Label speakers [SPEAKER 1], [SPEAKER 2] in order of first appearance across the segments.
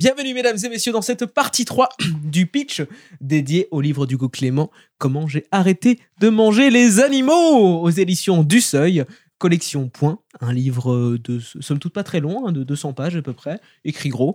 [SPEAKER 1] Bienvenue mesdames et messieurs dans cette partie 3 du pitch dédié au livre d'Hugo Clément Comment j'ai arrêté de manger les animaux aux éditions du Seuil. Collection Point, un livre de somme toute pas très long, hein, de 200 pages à peu près, écrit gros.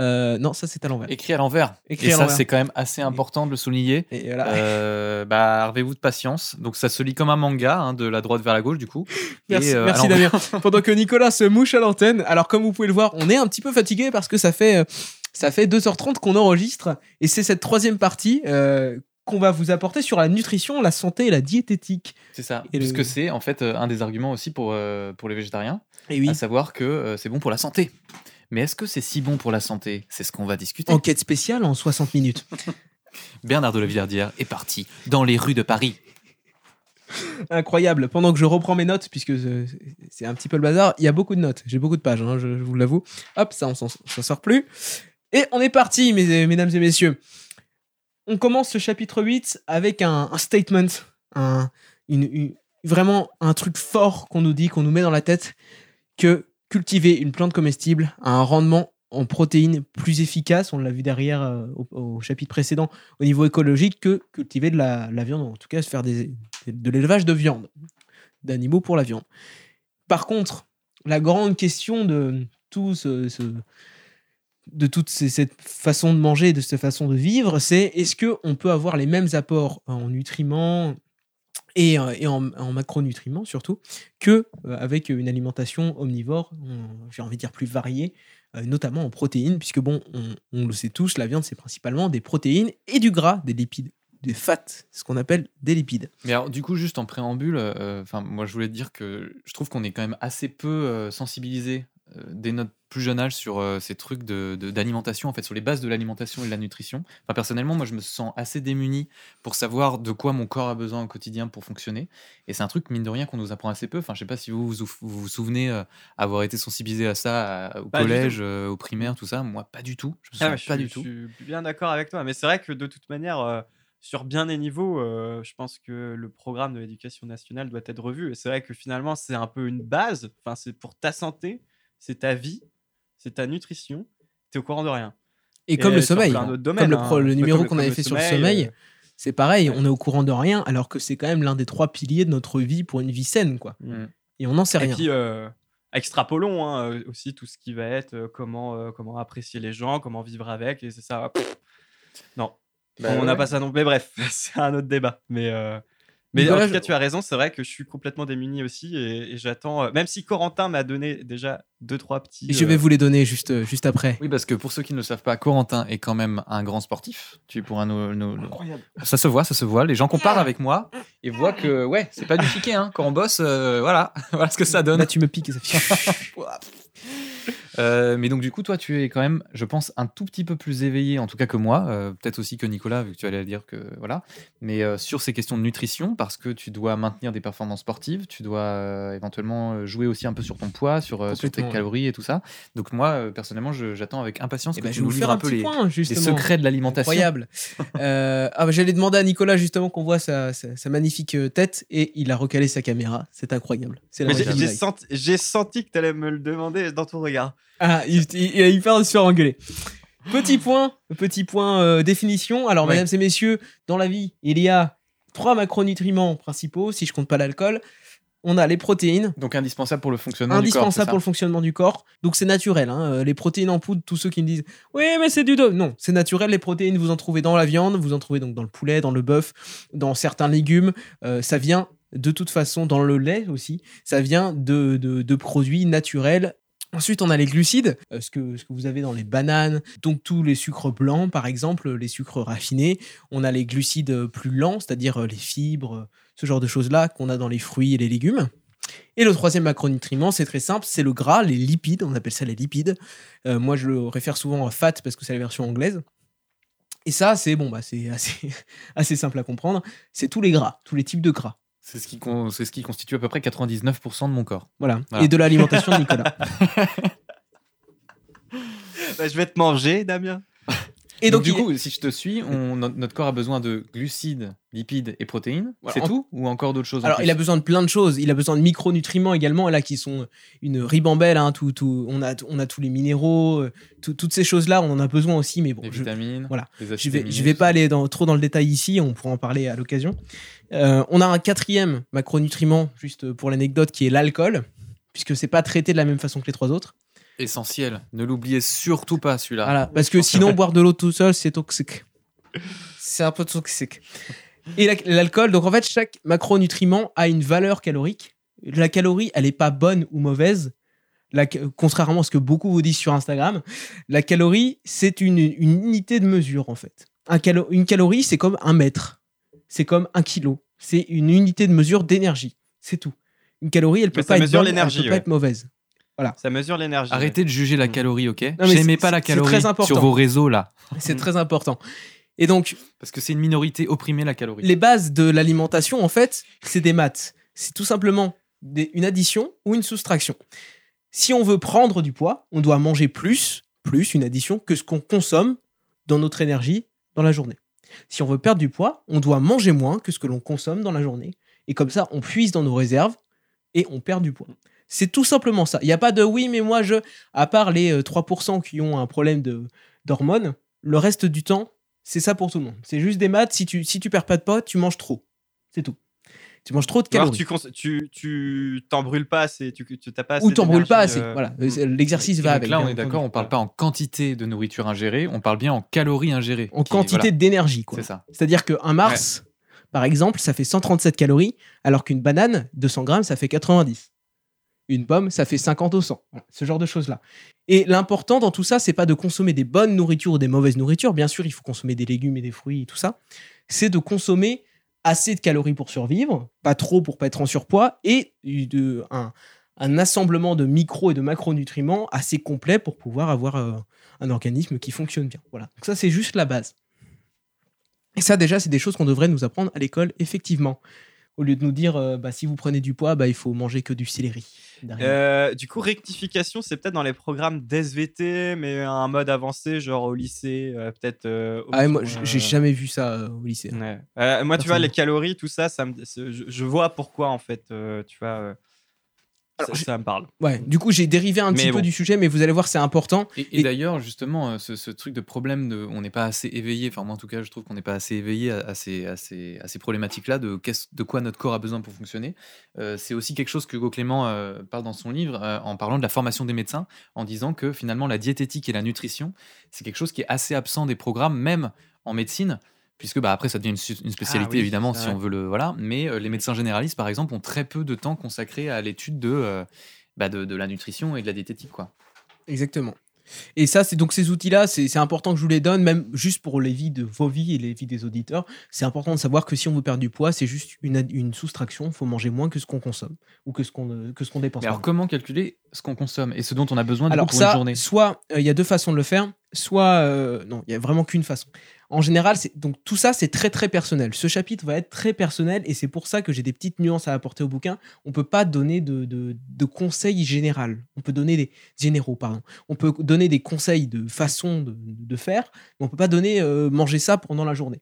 [SPEAKER 1] Euh, non, ça c'est à l'envers.
[SPEAKER 2] Écrit à l'envers. Et
[SPEAKER 1] à
[SPEAKER 2] ça, c'est quand même assez important de le souligner.
[SPEAKER 1] Et voilà.
[SPEAKER 2] Euh, bah, arvez-vous de patience. Donc, ça se lit comme un manga, hein, de la droite vers la gauche, du coup.
[SPEAKER 1] Merci,
[SPEAKER 2] euh,
[SPEAKER 1] merci. Damien. Pendant que Nicolas se mouche à l'antenne, alors comme vous pouvez le voir, on est un petit peu fatigué parce que ça fait, euh, ça fait 2h30 qu'on enregistre et c'est cette troisième partie euh, qu'on va vous apporter sur la nutrition, la santé et la diététique.
[SPEAKER 2] C'est ça.
[SPEAKER 1] Et le-
[SPEAKER 2] Puisque c'est, en fait, euh, un des arguments aussi pour, euh, pour les végétariens,
[SPEAKER 1] Et oui,
[SPEAKER 2] à savoir que euh, c'est bon pour la santé. Mais est-ce que c'est si bon pour la santé? C'est ce qu'on va discuter.
[SPEAKER 1] enquête spéciale en 60 minutes.
[SPEAKER 2] Bernard de la Villardière est parti dans les rues de Paris.
[SPEAKER 1] Incroyable. Pendant que je reprends mes notes, puisque c'est un petit peu le bazar, il y a beaucoup de notes. J'ai beaucoup de pages, hein, je, je vous l'avoue. Hop, ça, on s'en s'en sort plus. Et on est parti, mes- mesdames et messieurs. On commence ce chapitre 8 avec un, statement, vraiment un truc fort qu'on nous dit, qu'on nous met dans la tête, que cultiver une plante comestible a un rendement en protéines plus efficace, on l'a vu derrière euh, au, chapitre précédent, au niveau écologique, que cultiver de la, viande, en tout cas faire des, de l'élevage de viande, d'animaux pour la viande. Par contre, la grande question de tout ce- de toute cette façon de manger, de cette façon de vivre, c'est est-ce que on peut avoir les mêmes apports en nutriments et, euh, en, en macronutriments surtout que euh, avec une alimentation omnivore, j'ai envie de dire plus variée, euh, notamment en protéines, puisque bon, on, le sait tous, la viande c'est principalement des protéines et du gras, des lipides, des fats, ce qu'on appelle des lipides.
[SPEAKER 2] Mais alors, du coup, juste en préambule, moi, je voulais dire que je trouve qu'on est quand même assez peu euh, sensibilisé euh, dès plus jeune âge sur euh, ces trucs de- de- d'alimentation, en fait, sur les bases de l'alimentation et de la nutrition. Enfin, personnellement, moi, je me sens assez démuni pour savoir de quoi mon corps a besoin au quotidien pour fonctionner. Et c'est un truc, mine de rien, qu'on nous apprend assez peu. Enfin, je sais pas si vous vous, vous, vous souvenez euh, avoir été sensibilisé à ça à- au
[SPEAKER 3] Pas
[SPEAKER 2] collège, euh, au primaire, tout ça. Moi, pas du tout. Je me
[SPEAKER 3] Ah ouais,
[SPEAKER 2] pas
[SPEAKER 3] suis,
[SPEAKER 2] du tout.
[SPEAKER 3] je suis bien d'accord avec toi. Mais c'est vrai que de toute manière, sur bien des niveaux, euh, je pense que le programme de l'éducation nationale doit être revu. Et c'est vrai que finalement, c'est un peu une base. Enfin, c'est pour ta santé, c'est ta vie, c'est ta nutrition. Tu es au courant de rien.
[SPEAKER 1] Et, comme le sommeil, comme le,
[SPEAKER 3] hein.
[SPEAKER 1] le numéro qu'on avait fait sur le
[SPEAKER 3] sommeil, euh,
[SPEAKER 1] c'est pareil,
[SPEAKER 3] ouais.
[SPEAKER 1] on est au courant de rien, alors que c'est quand même l'un des trois piliers de notre vie pour une vie saine, quoi.
[SPEAKER 2] Mm.
[SPEAKER 1] Et on n'en sait
[SPEAKER 3] Et
[SPEAKER 1] rien.
[SPEAKER 3] puis, euh, extrapolons hein, euh, aussi tout ce qui va être euh, comment, euh, comment apprécier les gens, comment vivre avec. Et c'est ça. pff, non,
[SPEAKER 2] Bah
[SPEAKER 3] on n'a
[SPEAKER 2] ouais.
[SPEAKER 3] pas ça non Mais bref, c'est un autre débat. Mais, euh, mais en tout cas,
[SPEAKER 1] je-
[SPEAKER 3] tu as raison. C'est vrai que je suis complètement démuni aussi. Et, et j'attends. euh, même si Corentin m'a donné déjà deux, trois petits.
[SPEAKER 1] Et je vais
[SPEAKER 3] euh,
[SPEAKER 1] vous les donner juste, juste après.
[SPEAKER 2] Oui, parce que pour ceux qui ne le savent pas, Corentin est quand même un grand sportif. Tu pourras nous, nous- nous- Ça se voit, ça se voit. Les gens comparent avec moi et voient que, ouais, c'est pas du chiquet, hein. Quand on bosse, euh, voilà, voilà ce que ça donne.
[SPEAKER 1] Là, tu me piques, ça fait-
[SPEAKER 2] Euh, mais donc, du coup, toi, tu es quand même, je pense, un tout petit peu plus éveillé, en tout cas que moi. euh, Peut-être aussi que Nicolas, vu que tu allais dire que, voilà. Mais euh, sur ces questions de nutrition, parce que tu dois maintenir des performances sportives, tu dois euh, éventuellement jouer aussi un peu sur ton poids, sur, sur tes
[SPEAKER 1] ouais.
[SPEAKER 2] calories et tout ça. Donc, moi, euh, personnellement, j'attends avec impatience
[SPEAKER 1] Eh
[SPEAKER 2] que
[SPEAKER 1] ben,
[SPEAKER 2] tu
[SPEAKER 1] je vais
[SPEAKER 2] nous
[SPEAKER 1] vous
[SPEAKER 2] livres
[SPEAKER 1] faire
[SPEAKER 2] un
[SPEAKER 1] un
[SPEAKER 2] peu
[SPEAKER 1] petit
[SPEAKER 2] les,
[SPEAKER 1] point,
[SPEAKER 2] les
[SPEAKER 1] justement.
[SPEAKER 2] secrets de l'alimentation.
[SPEAKER 1] Incroyable. Euh, ah, bah, J'allais demander à Nicolas justement qu'on voit sa, sa- sa magnifique tête et il a recalé sa caméra. C'est incroyable. C'est la
[SPEAKER 3] mais j'ai- senti, j'ai senti que tu allais me le demander dans ton regard.
[SPEAKER 1] Ah, il, il- il de se faire engueuler. Petit point, petit point euh, définition. Alors, mesdames et messieurs, dans la vie, il y a trois macronutriments principaux, si je compte pas l'alcool. On a les protéines,
[SPEAKER 2] Donc indispensable pour le fonctionnement du corps.
[SPEAKER 1] indispensable
[SPEAKER 2] c'est
[SPEAKER 1] pour le fonctionnement du corps. Donc c'est naturel. hein. Euh, Les protéines en poudre, tous ceux qui me disent oui mais c'est du dos. Non, c'est naturel. Les protéines, vous en trouvez dans la viande, vous en trouvez donc dans le poulet, dans le bœuf, dans certains légumes. Euh, ça vient de toute façon dans le lait aussi. Ça vient de, de- de produits naturels. Ensuite, on a les glucides, euh, ce, que, ce que vous avez dans les bananes, donc tous les sucres blancs, par exemple, les sucres raffinés. On a les glucides euh, plus lents, c'est-à-dire euh, les fibres, ce genre de choses-là qu'on a dans les fruits et les légumes. Et le troisième macronutriment, c'est très simple, c'est le gras, les lipides, on appelle ça les lipides. Moi, je le réfère souvent à fat parce que c'est la version anglaise. Et ça, c'est bon, bah, c'est assez, assez simple à comprendre. C'est tous les gras, tous les types de gras.
[SPEAKER 2] C'est ce, qui con- c'est ce qui constitue à peu près 99% de mon corps.
[SPEAKER 1] Voilà.
[SPEAKER 2] Voilà.
[SPEAKER 1] Et de l'alimentation de Nicolas.
[SPEAKER 3] Bah, je vais te manger, Damien.
[SPEAKER 1] Et
[SPEAKER 2] donc,
[SPEAKER 1] donc,
[SPEAKER 2] du
[SPEAKER 1] il-
[SPEAKER 2] coup, si je te suis, on, notre, corps a besoin de glucides, lipides et protéines.
[SPEAKER 1] Voilà,
[SPEAKER 2] c'est
[SPEAKER 1] en-
[SPEAKER 2] tout Ou encore d'autres choses
[SPEAKER 1] Alors, il a besoin de plein de choses. Il a besoin de micronutriments également, là, qui sont une ribambelle. Hein, tout, tout, on, a, on a tous les minéraux, euh, tout- toutes ces choses-là, on en a besoin aussi. Mais bon,
[SPEAKER 2] Les
[SPEAKER 1] je,
[SPEAKER 2] vitamines.
[SPEAKER 1] voilà.
[SPEAKER 2] les
[SPEAKER 1] je vais, je vais pas aller dans, trop dans le détail ici. On pourra en parler à l'occasion. Euh, on a un quatrième macronutriment, juste pour l'anecdote, qui est l'alcool, puisque c'est pas traité de la même façon que les trois autres.
[SPEAKER 2] Essentiel. Ne l'oubliez surtout pas, celui-là.
[SPEAKER 1] Voilà, parce que sinon, boire de l'eau tout seul, c'est toxique. C'est un peu toxique. Et la- l'alcool, donc en fait, chaque macronutriment a une valeur calorique. La calorie, elle n'est pas bonne ou mauvaise. La contrairement à ce que beaucoup vous disent sur Instagram, la calorie, c'est une, une unité de mesure, en fait. Un calo- une calorie, c'est comme un mètre. C'est comme un kilo. C'est une unité de mesure d'énergie. C'est tout. Une calorie, elle peut
[SPEAKER 3] Mais ça
[SPEAKER 1] pas être
[SPEAKER 3] mesure
[SPEAKER 1] bonne, elle
[SPEAKER 3] l'énergie,
[SPEAKER 1] peut pas être mauvaise.
[SPEAKER 3] Ça mesure l'énergie.
[SPEAKER 2] Arrêtez de juger la
[SPEAKER 3] Mm.
[SPEAKER 2] calorie, ok
[SPEAKER 1] mais
[SPEAKER 2] J'aimais pas la
[SPEAKER 1] c'est très
[SPEAKER 2] calorie
[SPEAKER 1] important.
[SPEAKER 2] sur vos réseaux là.
[SPEAKER 1] C'est
[SPEAKER 3] Mm.
[SPEAKER 1] très important. Et donc,
[SPEAKER 2] Parce que c'est une minorité opprimée, la calorie.
[SPEAKER 1] les bases de l'alimentation, en fait, c'est des maths. C'est tout simplement des- une addition ou une soustraction. Si on veut prendre du poids, on doit manger plus, plus une addition, que ce qu'on consomme dans notre énergie dans la journée. Si on veut perdre du poids, on doit manger moins que ce que l'on consomme dans la journée. Et comme ça, on puise dans nos réserves et on perd du poids. C'est tout simplement ça. Il n'y a pas de oui, mais moi, je, à part les euh, 3% qui ont un problème de- d'hormones, le reste du temps, c'est ça pour tout le monde. C'est juste des maths. Si tu, si tu perds pas de poids, tu manges trop. C'est tout. Tu manges trop de
[SPEAKER 3] Alors,
[SPEAKER 1] calories.
[SPEAKER 3] tu cons- tu tu t'en brûles pas assez, tu tu t'as pas assez
[SPEAKER 1] Ou t'en brûles pas assez.
[SPEAKER 3] euh,
[SPEAKER 1] Voilà.
[SPEAKER 3] mm.
[SPEAKER 1] Euh, L'exercice
[SPEAKER 2] Et
[SPEAKER 1] va
[SPEAKER 2] donc
[SPEAKER 1] avec.
[SPEAKER 2] là, on est d'accord, on parle pas en quantité de nourriture ingérée, on parle bien en calories ingérées.
[SPEAKER 1] En
[SPEAKER 2] qui-
[SPEAKER 1] quantité
[SPEAKER 2] voilà,
[SPEAKER 1] d'énergie, quoi.
[SPEAKER 2] C'est ça.
[SPEAKER 1] C'est-à-dire qu'un Mars, par exemple, ça fait 137 calories, alors qu'une banane, 200 grammes, ça fait 90. Une pomme, ça fait 50 au 100. Voilà, ce genre de choses-là. Et l'important dans tout ça, c'est pas de consommer des bonnes nourritures ou des mauvaises nourritures. Bien sûr, il faut consommer des légumes et des fruits et tout ça. C'est de consommer assez de calories pour survivre, pas trop pour pas être en surpoids, et de, un, un assemblement de micro et de macronutriments assez complet pour pouvoir avoir euh, un organisme qui fonctionne bien. Voilà. Donc ça, c'est juste la base. Et ça, déjà, c'est des choses qu'on devrait nous apprendre à l'école, effectivement. Au lieu de nous dire, euh, bah, si vous prenez du poids, bah, il faut manger que du céleri.
[SPEAKER 3] Euh, du coup, rectification, c'est peut-être dans les programmes d'SVT, mais un mode avancé, genre au lycée, euh, peut-être. euh,
[SPEAKER 1] ah, moi, j'ai jamais vu ça au lycée.
[SPEAKER 3] ouais. Euh, moi, tu vois, les calories, tout ça, ça me, je, je vois pourquoi, en fait, tu vois,
[SPEAKER 1] Alors,
[SPEAKER 3] ça, me parle.
[SPEAKER 1] Ouais, du coup, j'ai dérivé un
[SPEAKER 3] Mais
[SPEAKER 1] petit peu du sujet, mais vous allez voir, c'est important.
[SPEAKER 2] Et, et
[SPEAKER 1] Et-
[SPEAKER 2] d'ailleurs, justement, euh, ce, ce truc de problème de, on n'est pas assez éveillé. Enfin, moi, en tout cas, je trouve qu'on n'est pas assez éveillé à, à ces, à ces, à ces problématiques-là de, qu'est-ce- de quoi notre corps a besoin pour fonctionner. Euh, c'est aussi quelque chose que Hugo Clément euh, parle dans son livre euh, en parlant de la formation des médecins, en disant que finalement, la diététique et la nutrition, c'est quelque chose qui est assez absent des programmes, même en médecine. Puisque bah, après, ça devient une, spécialité,
[SPEAKER 3] Ah oui,
[SPEAKER 2] évidemment, si
[SPEAKER 3] vrai.
[SPEAKER 2] on veut le. Voilà. Mais euh, les médecins généralistes, par exemple, ont très peu de temps consacré à l'étude de, euh, bah, de, de la nutrition et de la diététique. Quoi.
[SPEAKER 1] Exactement. Et ça, c'est donc ces outils-là, c'est c'est important que je vous les donne, même juste pour les vies de vos vies et les vies des auditeurs. C'est important de savoir que si on veut perdre du poids, c'est juste une, une soustraction. Il faut manger moins que ce qu'on consomme ou que ce qu'on euh, que ce qu'on dépense.
[SPEAKER 2] Mais alors, comment calculer ce qu'on consomme et ce dont on a besoin du coup,
[SPEAKER 1] Alors
[SPEAKER 2] pour
[SPEAKER 1] ça,
[SPEAKER 2] une journée?
[SPEAKER 1] soit euh, il y a deux façons de le faire, soit euh, non, il y a vraiment qu'une façon. En général, donc tout ça c'est très très personnel. Ce chapitre va être très personnel et c'est pour ça que j'ai des petites nuances à apporter au bouquin. On peut pas donner de, de, de conseils généraux. On peut donner des généraux, pardon. On peut donner des conseils de façon de, de faire, mais on peut pas donner euh, manger ça pendant la journée.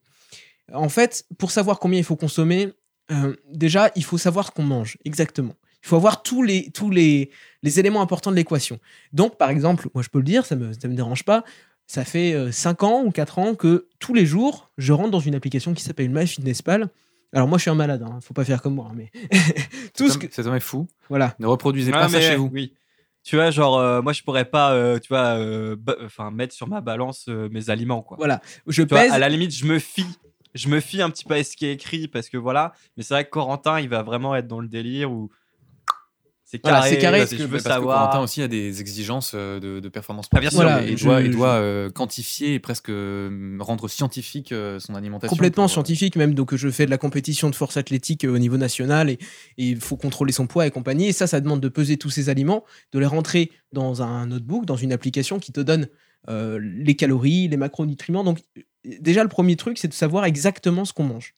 [SPEAKER 1] En fait, pour savoir combien il faut consommer, euh, déjà il faut savoir ce qu'on mange exactement. Il faut avoir tous les tous les les éléments importants de l'équation. Donc, par exemple, moi je peux le dire, ça me, ça me dérange pas, ça fait 5 ans ou 4 ans que tous les jours, je rentre dans une application qui s'appelle MyFitnessPal. Alors moi je suis un malade, hein, faut pas faire comme moi, hein, mais tout ce que...
[SPEAKER 2] Cet homme est fou.
[SPEAKER 1] Voilà,
[SPEAKER 2] Ne reproduisez pas ça chez vous.
[SPEAKER 3] Oui. Tu vois, genre, euh, moi, je pourrais pas, euh, tu vois, euh, enfin, mettre sur ma balance euh, mes aliments, quoi.
[SPEAKER 1] voilà. Je
[SPEAKER 3] Tu vois,
[SPEAKER 1] pèse...
[SPEAKER 3] à la limite, je me fie. Je me fie un petit peu à ce qui est écrit parce que voilà. Mais c'est vrai que Corentin, il va vraiment être dans le délire où c'est
[SPEAKER 1] Voilà,
[SPEAKER 3] carré.
[SPEAKER 1] c'est carré.
[SPEAKER 3] parce que
[SPEAKER 2] que,
[SPEAKER 3] je veux
[SPEAKER 2] parce que
[SPEAKER 3] savoir.
[SPEAKER 2] Corentin aussi a des exigences euh, de, de performance
[SPEAKER 3] Ah, bien
[SPEAKER 2] sportive
[SPEAKER 1] sûr,
[SPEAKER 2] et il
[SPEAKER 1] je-
[SPEAKER 2] doit, il
[SPEAKER 1] je-
[SPEAKER 2] doit euh, quantifier et presque euh, rendre scientifique euh, son alimentation.
[SPEAKER 1] complètement
[SPEAKER 2] pour,
[SPEAKER 1] scientifique même donc je fais de la compétition de force athlétique au niveau national et il faut contrôler son poids et compagnie et ça ça demande de peser tous ces aliments de les rentrer dans un notebook dans une application qui te donne euh, les calories les macronutriments donc déjà le premier truc c'est de savoir exactement ce qu'on mange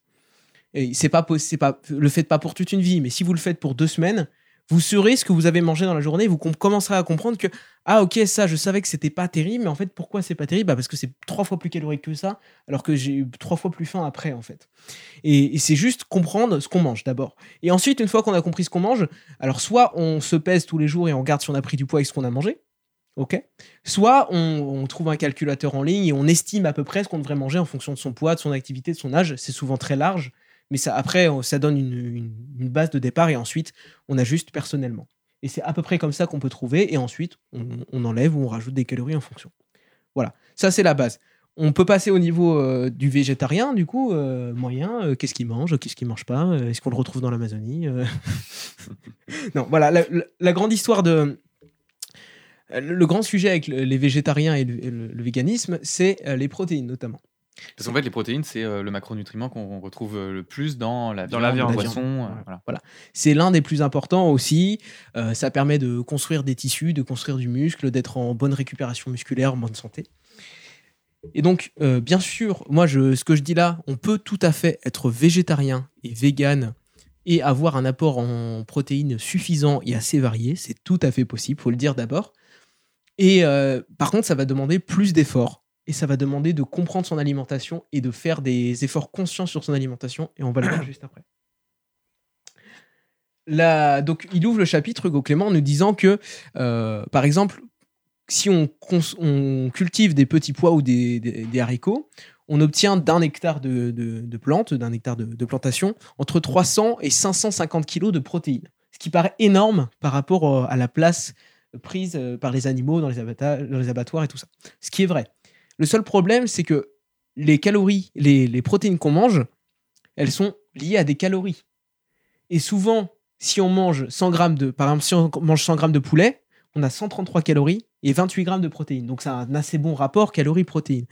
[SPEAKER 1] et c'est pas pas le faites pas pour toute une vie mais si vous le faites pour deux semaines vous saurez ce que vous avez mangé dans la journée, vous com- commencerez à comprendre que ah ok ça je savais que c'était pas terrible, mais en fait pourquoi c'est pas terrible? Bah, Parce que c'est trois fois plus calorique que ça, alors que j'ai eu trois fois plus faim après en fait. Et, et c'est juste comprendre ce qu'on mange d'abord. Et ensuite une fois qu'on a compris ce qu'on mange, alors soit on se pèse tous les jours et on regarde si on a pris du poids avec ce qu'on a mangé, ok? Soit on, on trouve un calculateur en ligne et on estime à peu près ce qu'on devrait manger en fonction de son poids, de son activité, de son âge. C'est souvent très large, mais après, ça donne une, base de départ et ensuite, on ajuste personnellement. Et c'est à peu près comme ça qu'on peut trouver et ensuite, on, enlève ou on rajoute des calories en fonction. Voilà, ça c'est la base. On peut passer au niveau euh, du végétarien, du coup, euh, moyen, euh, qu'est-ce qu'il mange, qu'est-ce qu'il mange pas, est-ce qu'on le retrouve dans l'Amazonie. Non, voilà, la, grande histoire de, le grand sujet avec le- les végétariens et le, véganisme, c'est les protéines notamment.
[SPEAKER 2] Parce qu'en fait, les protéines, c'est euh, le macronutriment qu'on retrouve euh, le plus dans la
[SPEAKER 3] Dans
[SPEAKER 2] viande,
[SPEAKER 3] la
[SPEAKER 2] le
[SPEAKER 3] viande.
[SPEAKER 2] poisson. euh, voilà.
[SPEAKER 1] C'est l'un des plus importants aussi. Euh, ça permet de construire des tissus, de construire du muscle, d'être en bonne récupération musculaire, en bonne santé. Et donc, euh, bien sûr, moi, je, ce que je dis là, on peut tout à fait être végétarien et vegan et avoir un apport en protéines suffisant et assez varié. C'est tout à fait possible, faut le dire d'abord. Et par contre, ça va demander plus d'efforts. Et ça va demander de comprendre son alimentation et de faire des efforts conscients sur son alimentation. Et on va le voir juste après. Là, donc, il ouvre le chapitre, Hugo Clément, en nous disant que, euh, par exemple, si on, cultive des petits pois ou des, des- des haricots, on obtient d'un hectare de, de- de plantes, d'un hectare de, de plantation, entre 300 et 550 kilos de protéines. Ce qui paraît énorme par rapport euh, à la place prise euh, par les animaux dans les, abata- dans les abattoirs et tout ça. Ce qui est vrai. Le seul problème, c'est que les calories, les, protéines qu'on mange, elles sont liées à des calories. Et souvent, si on mange 100 grammes de, par exemple, si on mange 100 grammes de poulet, on a 133 calories et 28 grammes de protéines. Donc, c'est un assez bon rapport calories-protéines.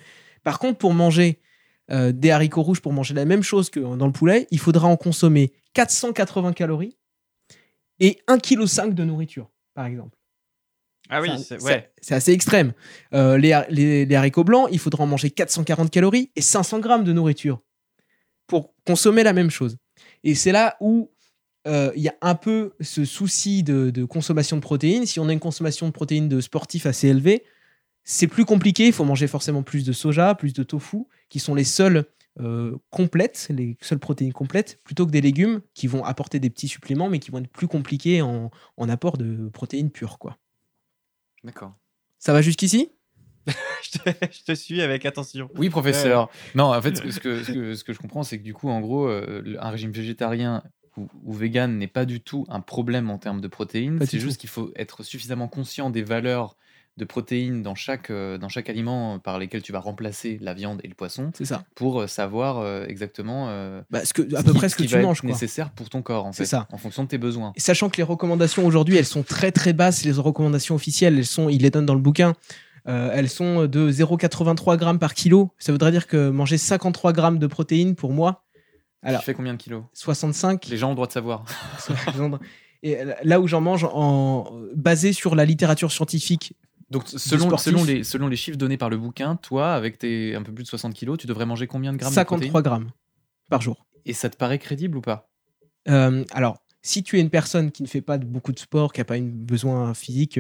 [SPEAKER 1] Par contre, pour manger euh, des haricots rouges, pour manger la même chose que dans le poulet, il faudra en consommer 480 calories et 1,5 kg de nourriture, par exemple.
[SPEAKER 3] Ah oui,
[SPEAKER 1] C'est-
[SPEAKER 3] ouais.
[SPEAKER 1] Assez extrême. Euh, les, har- les- les haricots blancs, il faudra en manger 440 calories et 500 grammes de nourriture pour consommer la même chose. Et c'est là où euh, il y a un peu ce souci de, de consommation de protéines. Si on a une consommation de protéines de sportifs assez élevée, c'est plus compliqué. Il faut manger forcément plus de soja, plus de tofu, qui sont les seules euh, complètes, les seules protéines complètes, plutôt que des légumes qui vont apporter des petits suppléments, mais qui vont être plus compliqués en, en apport de protéines pures. Quoi.
[SPEAKER 2] D'accord.
[SPEAKER 1] Ça va jusqu'ici?
[SPEAKER 3] Je, te, je te suis avec attention.
[SPEAKER 2] Oui, professeur. Non, en fait, ce que, ce que, ce que- ce que je comprends, c'est que du coup, en gros, euh, un régime végétarien ou, ou vegan n'est pas du tout un problème en termes de protéines. C'est juste qu'il faut être suffisamment conscient des valeurs de protéines dans chaque, euh, dans chaque aliment par lesquels tu vas remplacer la viande et le poisson
[SPEAKER 1] C'est ça.
[SPEAKER 2] pour euh, savoir euh, exactement euh,
[SPEAKER 1] Bah, ce que, à peu
[SPEAKER 2] qui-
[SPEAKER 1] près ce que tu manges. Quoi.
[SPEAKER 2] nécessaire pour ton corps, en
[SPEAKER 1] C'est
[SPEAKER 2] fait,
[SPEAKER 1] ça.
[SPEAKER 2] en fonction de tes besoins.
[SPEAKER 1] Et Sachant que les recommandations aujourd'hui, elles sont très très basses, les recommandations officielles, elles sont, il les donne dans le bouquin, euh, elles sont de 0,83 grammes par kilo. Ça voudrait dire que manger 53 grammes de protéines pour moi, Alors-
[SPEAKER 2] tu fais combien de kilos?
[SPEAKER 1] 65.
[SPEAKER 2] Les gens ont le droit de savoir.
[SPEAKER 1] Et là où j'en mange, en, basé sur la littérature scientifique,
[SPEAKER 2] Donc, selon, les, selon les chiffres donnés par le bouquin, toi, avec tes un peu plus de 60 kilos, tu devrais manger combien de grammes de
[SPEAKER 1] 53
[SPEAKER 2] protéines
[SPEAKER 1] grammes par jour.
[SPEAKER 2] Et ça te paraît crédible ou pas?
[SPEAKER 1] Euh, alors, si tu es une personne qui ne fait pas beaucoup de sport, qui n'a pas un besoin physique,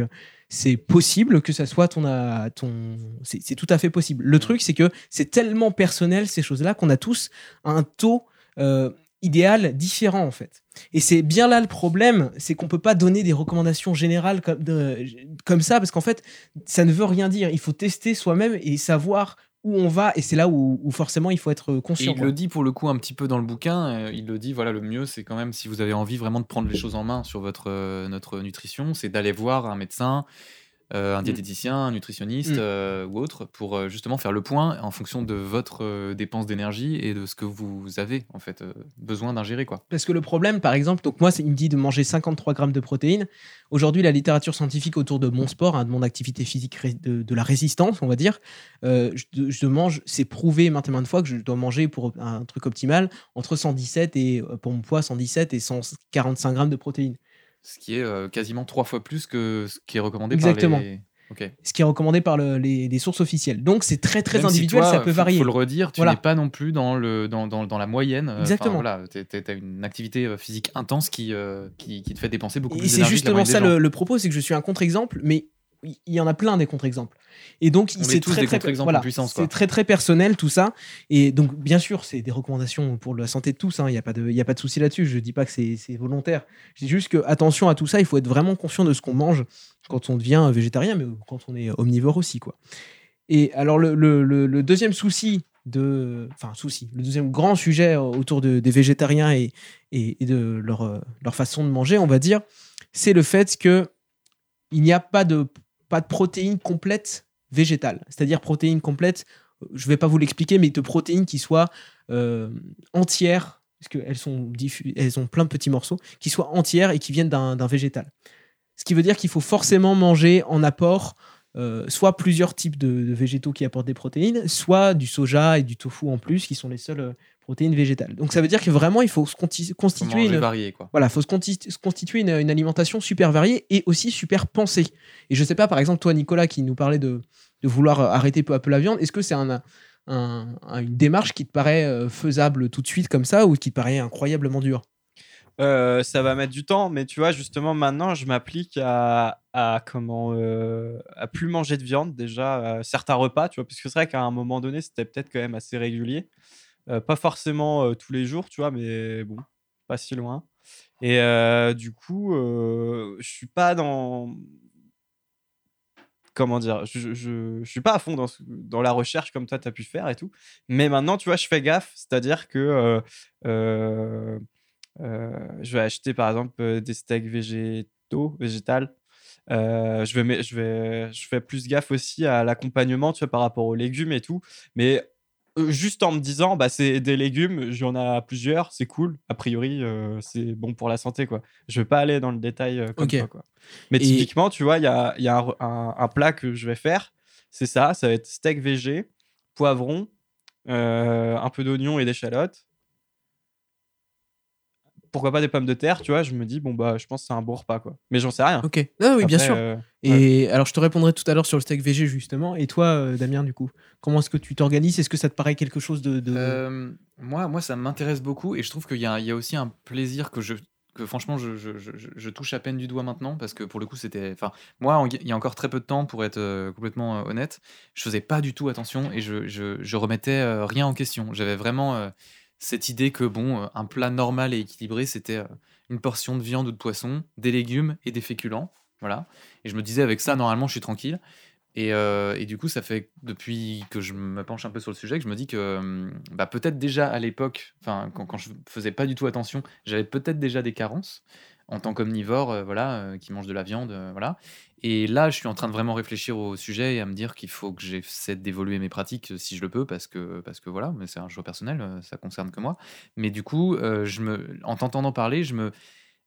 [SPEAKER 1] c'est possible que ça soit ton. euh, ton c'est c'est tout à fait possible. Le truc, c'est que c'est tellement personnel, ces choses-là, qu'on a tous un taux euh, idéal différent, en fait. Et c'est bien là le problème, c'est qu'on peut pas donner des recommandations générales comme, de- comme ça, parce qu'en fait, ça ne veut rien dire. Il faut tester soi-même et savoir où on va, et c'est là où, où forcément il faut être
[SPEAKER 2] Et
[SPEAKER 1] conscient.
[SPEAKER 2] il
[SPEAKER 1] quoi.
[SPEAKER 2] le dit pour le coup un petit peu dans le bouquin. euh, il le dit, voilà, le mieux, c'est quand même si vous avez envie vraiment de prendre les choses en main sur votre euh, notre nutrition, c'est d'aller voir un médecin, euh, un diététicien, un nutritionniste
[SPEAKER 1] Mm.
[SPEAKER 2] euh, ou autre pour euh, justement faire le point en fonction de votre dépense d'énergie et de ce que vous avez en fait besoin d'ingérer quoi.
[SPEAKER 1] Parce que le problème, par exemple, donc moi, il me dit de manger 53 grammes de protéines. Aujourd'hui, la littérature scientifique autour de mon sport, hein, de mon activité physique, de, de la résistance, on va dire, je, je mange, c'est prouvé maintes et maintes fois que je dois manger pour un truc optimal entre 117 et, pour mon poids, 117 et 145 grammes de protéines.
[SPEAKER 2] Ce qui est euh, quasiment trois fois plus que ce qui est recommandé
[SPEAKER 1] Exactement.
[SPEAKER 2] par les.
[SPEAKER 1] Ce qui est recommandé par le- les, les sources officielles. Donc c'est très très
[SPEAKER 2] Même si
[SPEAKER 1] individuel,
[SPEAKER 2] toi,
[SPEAKER 1] ça peut
[SPEAKER 2] faut-
[SPEAKER 1] varier.
[SPEAKER 2] Faut le redire, tu
[SPEAKER 1] Voilà.
[SPEAKER 2] n'es pas non plus dans, le, dans, dans, dans la moyenne. euh, enfin,
[SPEAKER 1] Exactement.
[SPEAKER 2] voilà, tu as une activité euh, physique intense qui, euh, qui, qui te fait dépenser beaucoup
[SPEAKER 1] Et
[SPEAKER 2] plus
[SPEAKER 1] c'est
[SPEAKER 2] d'énergie que la
[SPEAKER 1] justement ça le, le propos, c'est que je suis un contre-exemple, mais il y en a plein des contre-exemples. Et donc,
[SPEAKER 2] On est
[SPEAKER 1] c'est très, très, voilà. C'est personnel tout ça. Et donc, bien sûr, c'est des recommandations pour la santé de tous. hein, Il n'y a pas de, il y a pas de souci là-dessus. Je dis pas que c'est volontaire. Je dis juste que attention à tout ça. Il faut être vraiment conscient de ce qu'on mange quand on devient végétarien, mais quand on est omnivore aussi, quoi. Et alors, le, le- le- le deuxième souci de, enfin souci, le deuxième grand sujet autour de- des végétariens et, et, et de leur, leur façon de manger, on va dire, c'est le fait que il n'y a pas de, pas de protéines complètes végétales. C'est-à-dire protéines complètes, je ne vais pas vous l'expliquer, mais de protéines qui soient euh, entières, parce qu'elles sont elles ont plein de petits morceaux, qui soient entières et qui viennent d'un végétal. Ce qui veut dire qu'il faut forcément manger en apport euh, soit plusieurs types de, végétaux qui apportent des protéines, soit du soja et du tofu en plus, qui sont les seules euh, protéines végétales. Donc ça veut dire que vraiment, il faut se constituer une,
[SPEAKER 2] varié, quoi.
[SPEAKER 1] voilà, faut se, constituer une, une alimentation super variée et aussi super pensée. Et je sais pas, par exemple, toi, Nicolas, qui nous parlait de, de vouloir arrêter peu à peu la viande, est-ce que c'est un, un- un- une démarche qui te paraît euh, faisable tout de suite comme ça ou qui te paraît incroyablement dure?
[SPEAKER 3] Euh, ça va mettre du temps, mais tu vois, justement, maintenant, je m'applique à, à comment euh, à plus manger de viande déjà à certains repas, tu vois, parce que c'est vrai qu'à un moment donné, c'était peut-être quand même assez régulier, Euh, pas forcément euh, tous les jours, tu vois, mais bon, pas si loin. Et euh, du coup, euh, je suis pas dans comment dire, je, suis pas à fond dans, la recherche comme toi, tu as pu faire et tout. Mais maintenant, tu vois, je fais gaffe. C'est-à-dire que euh, euh, euh, je vais acheter, par exemple, euh, des steaks végétaux, végétales. Euh, je, vais, je, vais, je fais plus gaffe aussi à l'accompagnement, tu vois, par rapport aux légumes et tout. Mais euh, juste en me disant, bah, c'est des légumes, j'en ai plusieurs, c'est cool. A priori, euh, c'est bon pour la santé, quoi. Je vais pas aller dans le détail euh, comme
[SPEAKER 1] Ok.
[SPEAKER 3] toi, quoi. Mais
[SPEAKER 1] Et-
[SPEAKER 3] typiquement, tu vois, il y a, y a un, un- un plat que je vais faire. C'est ça, ça va être steak végé, poivron, euh, un peu d'oignon et d'échalotes. Pourquoi pas des pommes de terre, tu vois Je me dis, bon, bah, je pense que c'est un bon repas, quoi. Mais j'en sais rien.
[SPEAKER 1] Ok. Ah oui, bien sûr.
[SPEAKER 3] euh,
[SPEAKER 1] Et alors, je te répondrai tout à l'heure sur le steak végé, justement. Et toi, euh, Damien, du coup, comment est-ce que tu t'organises? Est-ce que ça te paraît quelque chose de. de-
[SPEAKER 2] Euh, moi, moi, ça m'intéresse beaucoup et je trouve qu'il y, a- il y a aussi un plaisir que je que franchement je, je- je- je- je touche à peine du doigt maintenant parce que pour le coup c'était enfin moi en- il y a encore très peu de temps pour être euh, complètement euh, honnête je faisais pas du tout attention et je, je, je remettais euh, rien en question j'avais vraiment euh, cette idée que bon euh, un plat normal et équilibré c'était euh, une portion de viande ou de poisson des légumes et des féculents voilà. Et je me disais avec ça normalement je suis tranquille. Et, euh, et du coup, ça fait depuis que je me penche un peu sur le sujet que je me dis que hum, bah, peut-être déjà à l'époque, enfin quand, quand je faisais pas du tout attention, j'avais peut-être déjà des carences en tant qu'omnivore, euh, voilà, euh, qui mange de la viande, voilà. Et là, je suis en train de vraiment réfléchir au sujet et à me dire qu'il faut que j'essaie d'évoluer mes pratiques euh, si je le peux, parce que parce que voilà, mais c'est un choix personnel, euh, ça concerne que moi. Mais du coup, euh, je me, en t'entendant parler, je me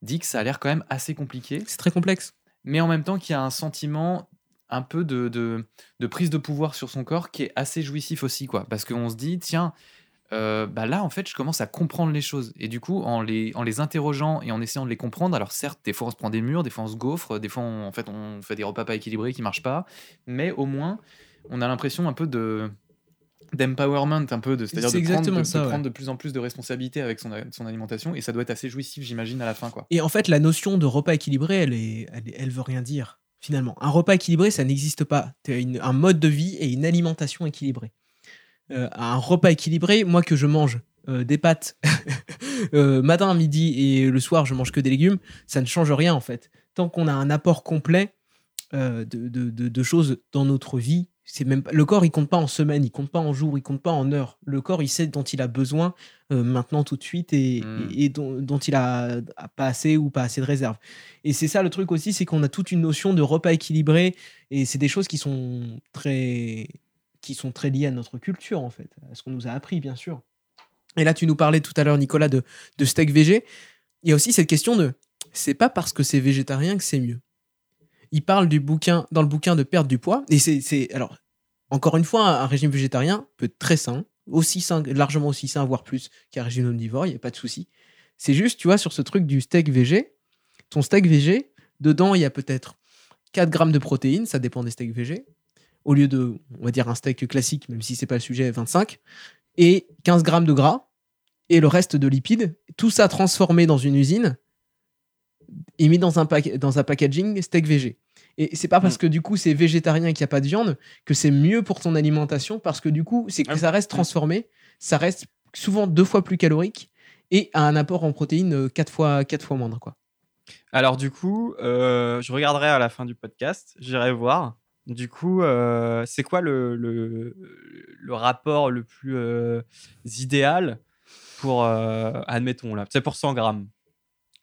[SPEAKER 2] dis que ça a l'air quand même assez compliqué
[SPEAKER 1] C'est très complexe.
[SPEAKER 2] mais en même temps qu'il y a un sentiment un peu de, de, de prise de pouvoir sur son corps qui est assez jouissif aussi, quoi. Parce qu'on se dit, tiens, euh, bah là, en fait, je commence à comprendre les choses. Et du coup, en les, en les interrogeant et en essayant de les comprendre, alors certes, des fois on se prend des murs, des fois on se gaufre, des fois on, en fait, on fait des repas pas équilibrés qui marchent pas, mais au moins, on a l'impression un peu de d'empowerment un peu de c'est-à-dire
[SPEAKER 1] C'est
[SPEAKER 2] de, prendre, de,
[SPEAKER 1] ça,
[SPEAKER 2] de
[SPEAKER 1] ouais.
[SPEAKER 2] prendre de plus en plus de responsabilités avec son, son alimentation et ça doit être assez jouissif j'imagine à la fin quoi
[SPEAKER 1] Et en fait, la notion de repas équilibré, elle, est, elle, veut rien dire, finalement. Un repas équilibré, ça n'existe pas. Tu as une- un mode de vie et une alimentation équilibrée. Euh, un repas équilibré, moi que je mange euh, des pâtes euh, matin, midi et le soir, je mange que des légumes, ça ne change rien, en fait. Tant qu'on a un apport complet de, de- de- de choses dans notre vie, c'est même le corps, il compte pas en semaines, il compte pas en jours, il compte pas en heures. Le corps, il sait dont il a besoin euh, maintenant tout de suite et,
[SPEAKER 2] Mm.
[SPEAKER 1] et- dont il a, a pas assez ou pas assez de réserve. Et c'est ça le truc aussi, c'est qu'on a toute une notion de repas équilibré et c'est des choses qui sont très qui sont très liées à notre culture en fait, à ce qu'on nous a appris bien sûr. Et là, tu nous parlais tout à l'heure, Nicolas, de, steak végé. Il y a aussi cette question de c'est pas parce que c'est végétarien que c'est mieux. Il parle du bouquin, dans le bouquin de perdre du poids. Et c'est, alors, encore une fois, un régime végétarien peut être très sain, aussi sain, largement aussi sain, voire plus qu'un régime omnivore, il n'y a pas de souci. C'est juste, tu vois, sur ce truc du steak végé, ton steak végé, dedans, il y a peut-être 4 grammes de protéines, ça dépend des steaks VG, au lieu de, on va dire, un steak classique, même si c'est pas le sujet, 25, et 15 grammes de gras, et le reste de lipides, tout ça transformé dans une usine et mis dans un, dans un packaging steak VG. Et c'est pas parce
[SPEAKER 3] Mm.
[SPEAKER 1] que du coup c'est végétarien et qu'il n'y a pas de viande que c'est mieux pour ton alimentation, parce que du coup, c'est que
[SPEAKER 3] Ah,
[SPEAKER 1] ça reste transformé, ça reste souvent deux fois plus calorique et a un apport en protéines euh, quatre fois, quatre fois moindre. Quoi.
[SPEAKER 3] Alors du coup, euh, je regarderai à la fin du podcast, j'irai voir. Du coup, euh, c'est quoi le, le, le rapport le plus euh, idéal pour, euh, admettons là, c'est pour 100 grammes.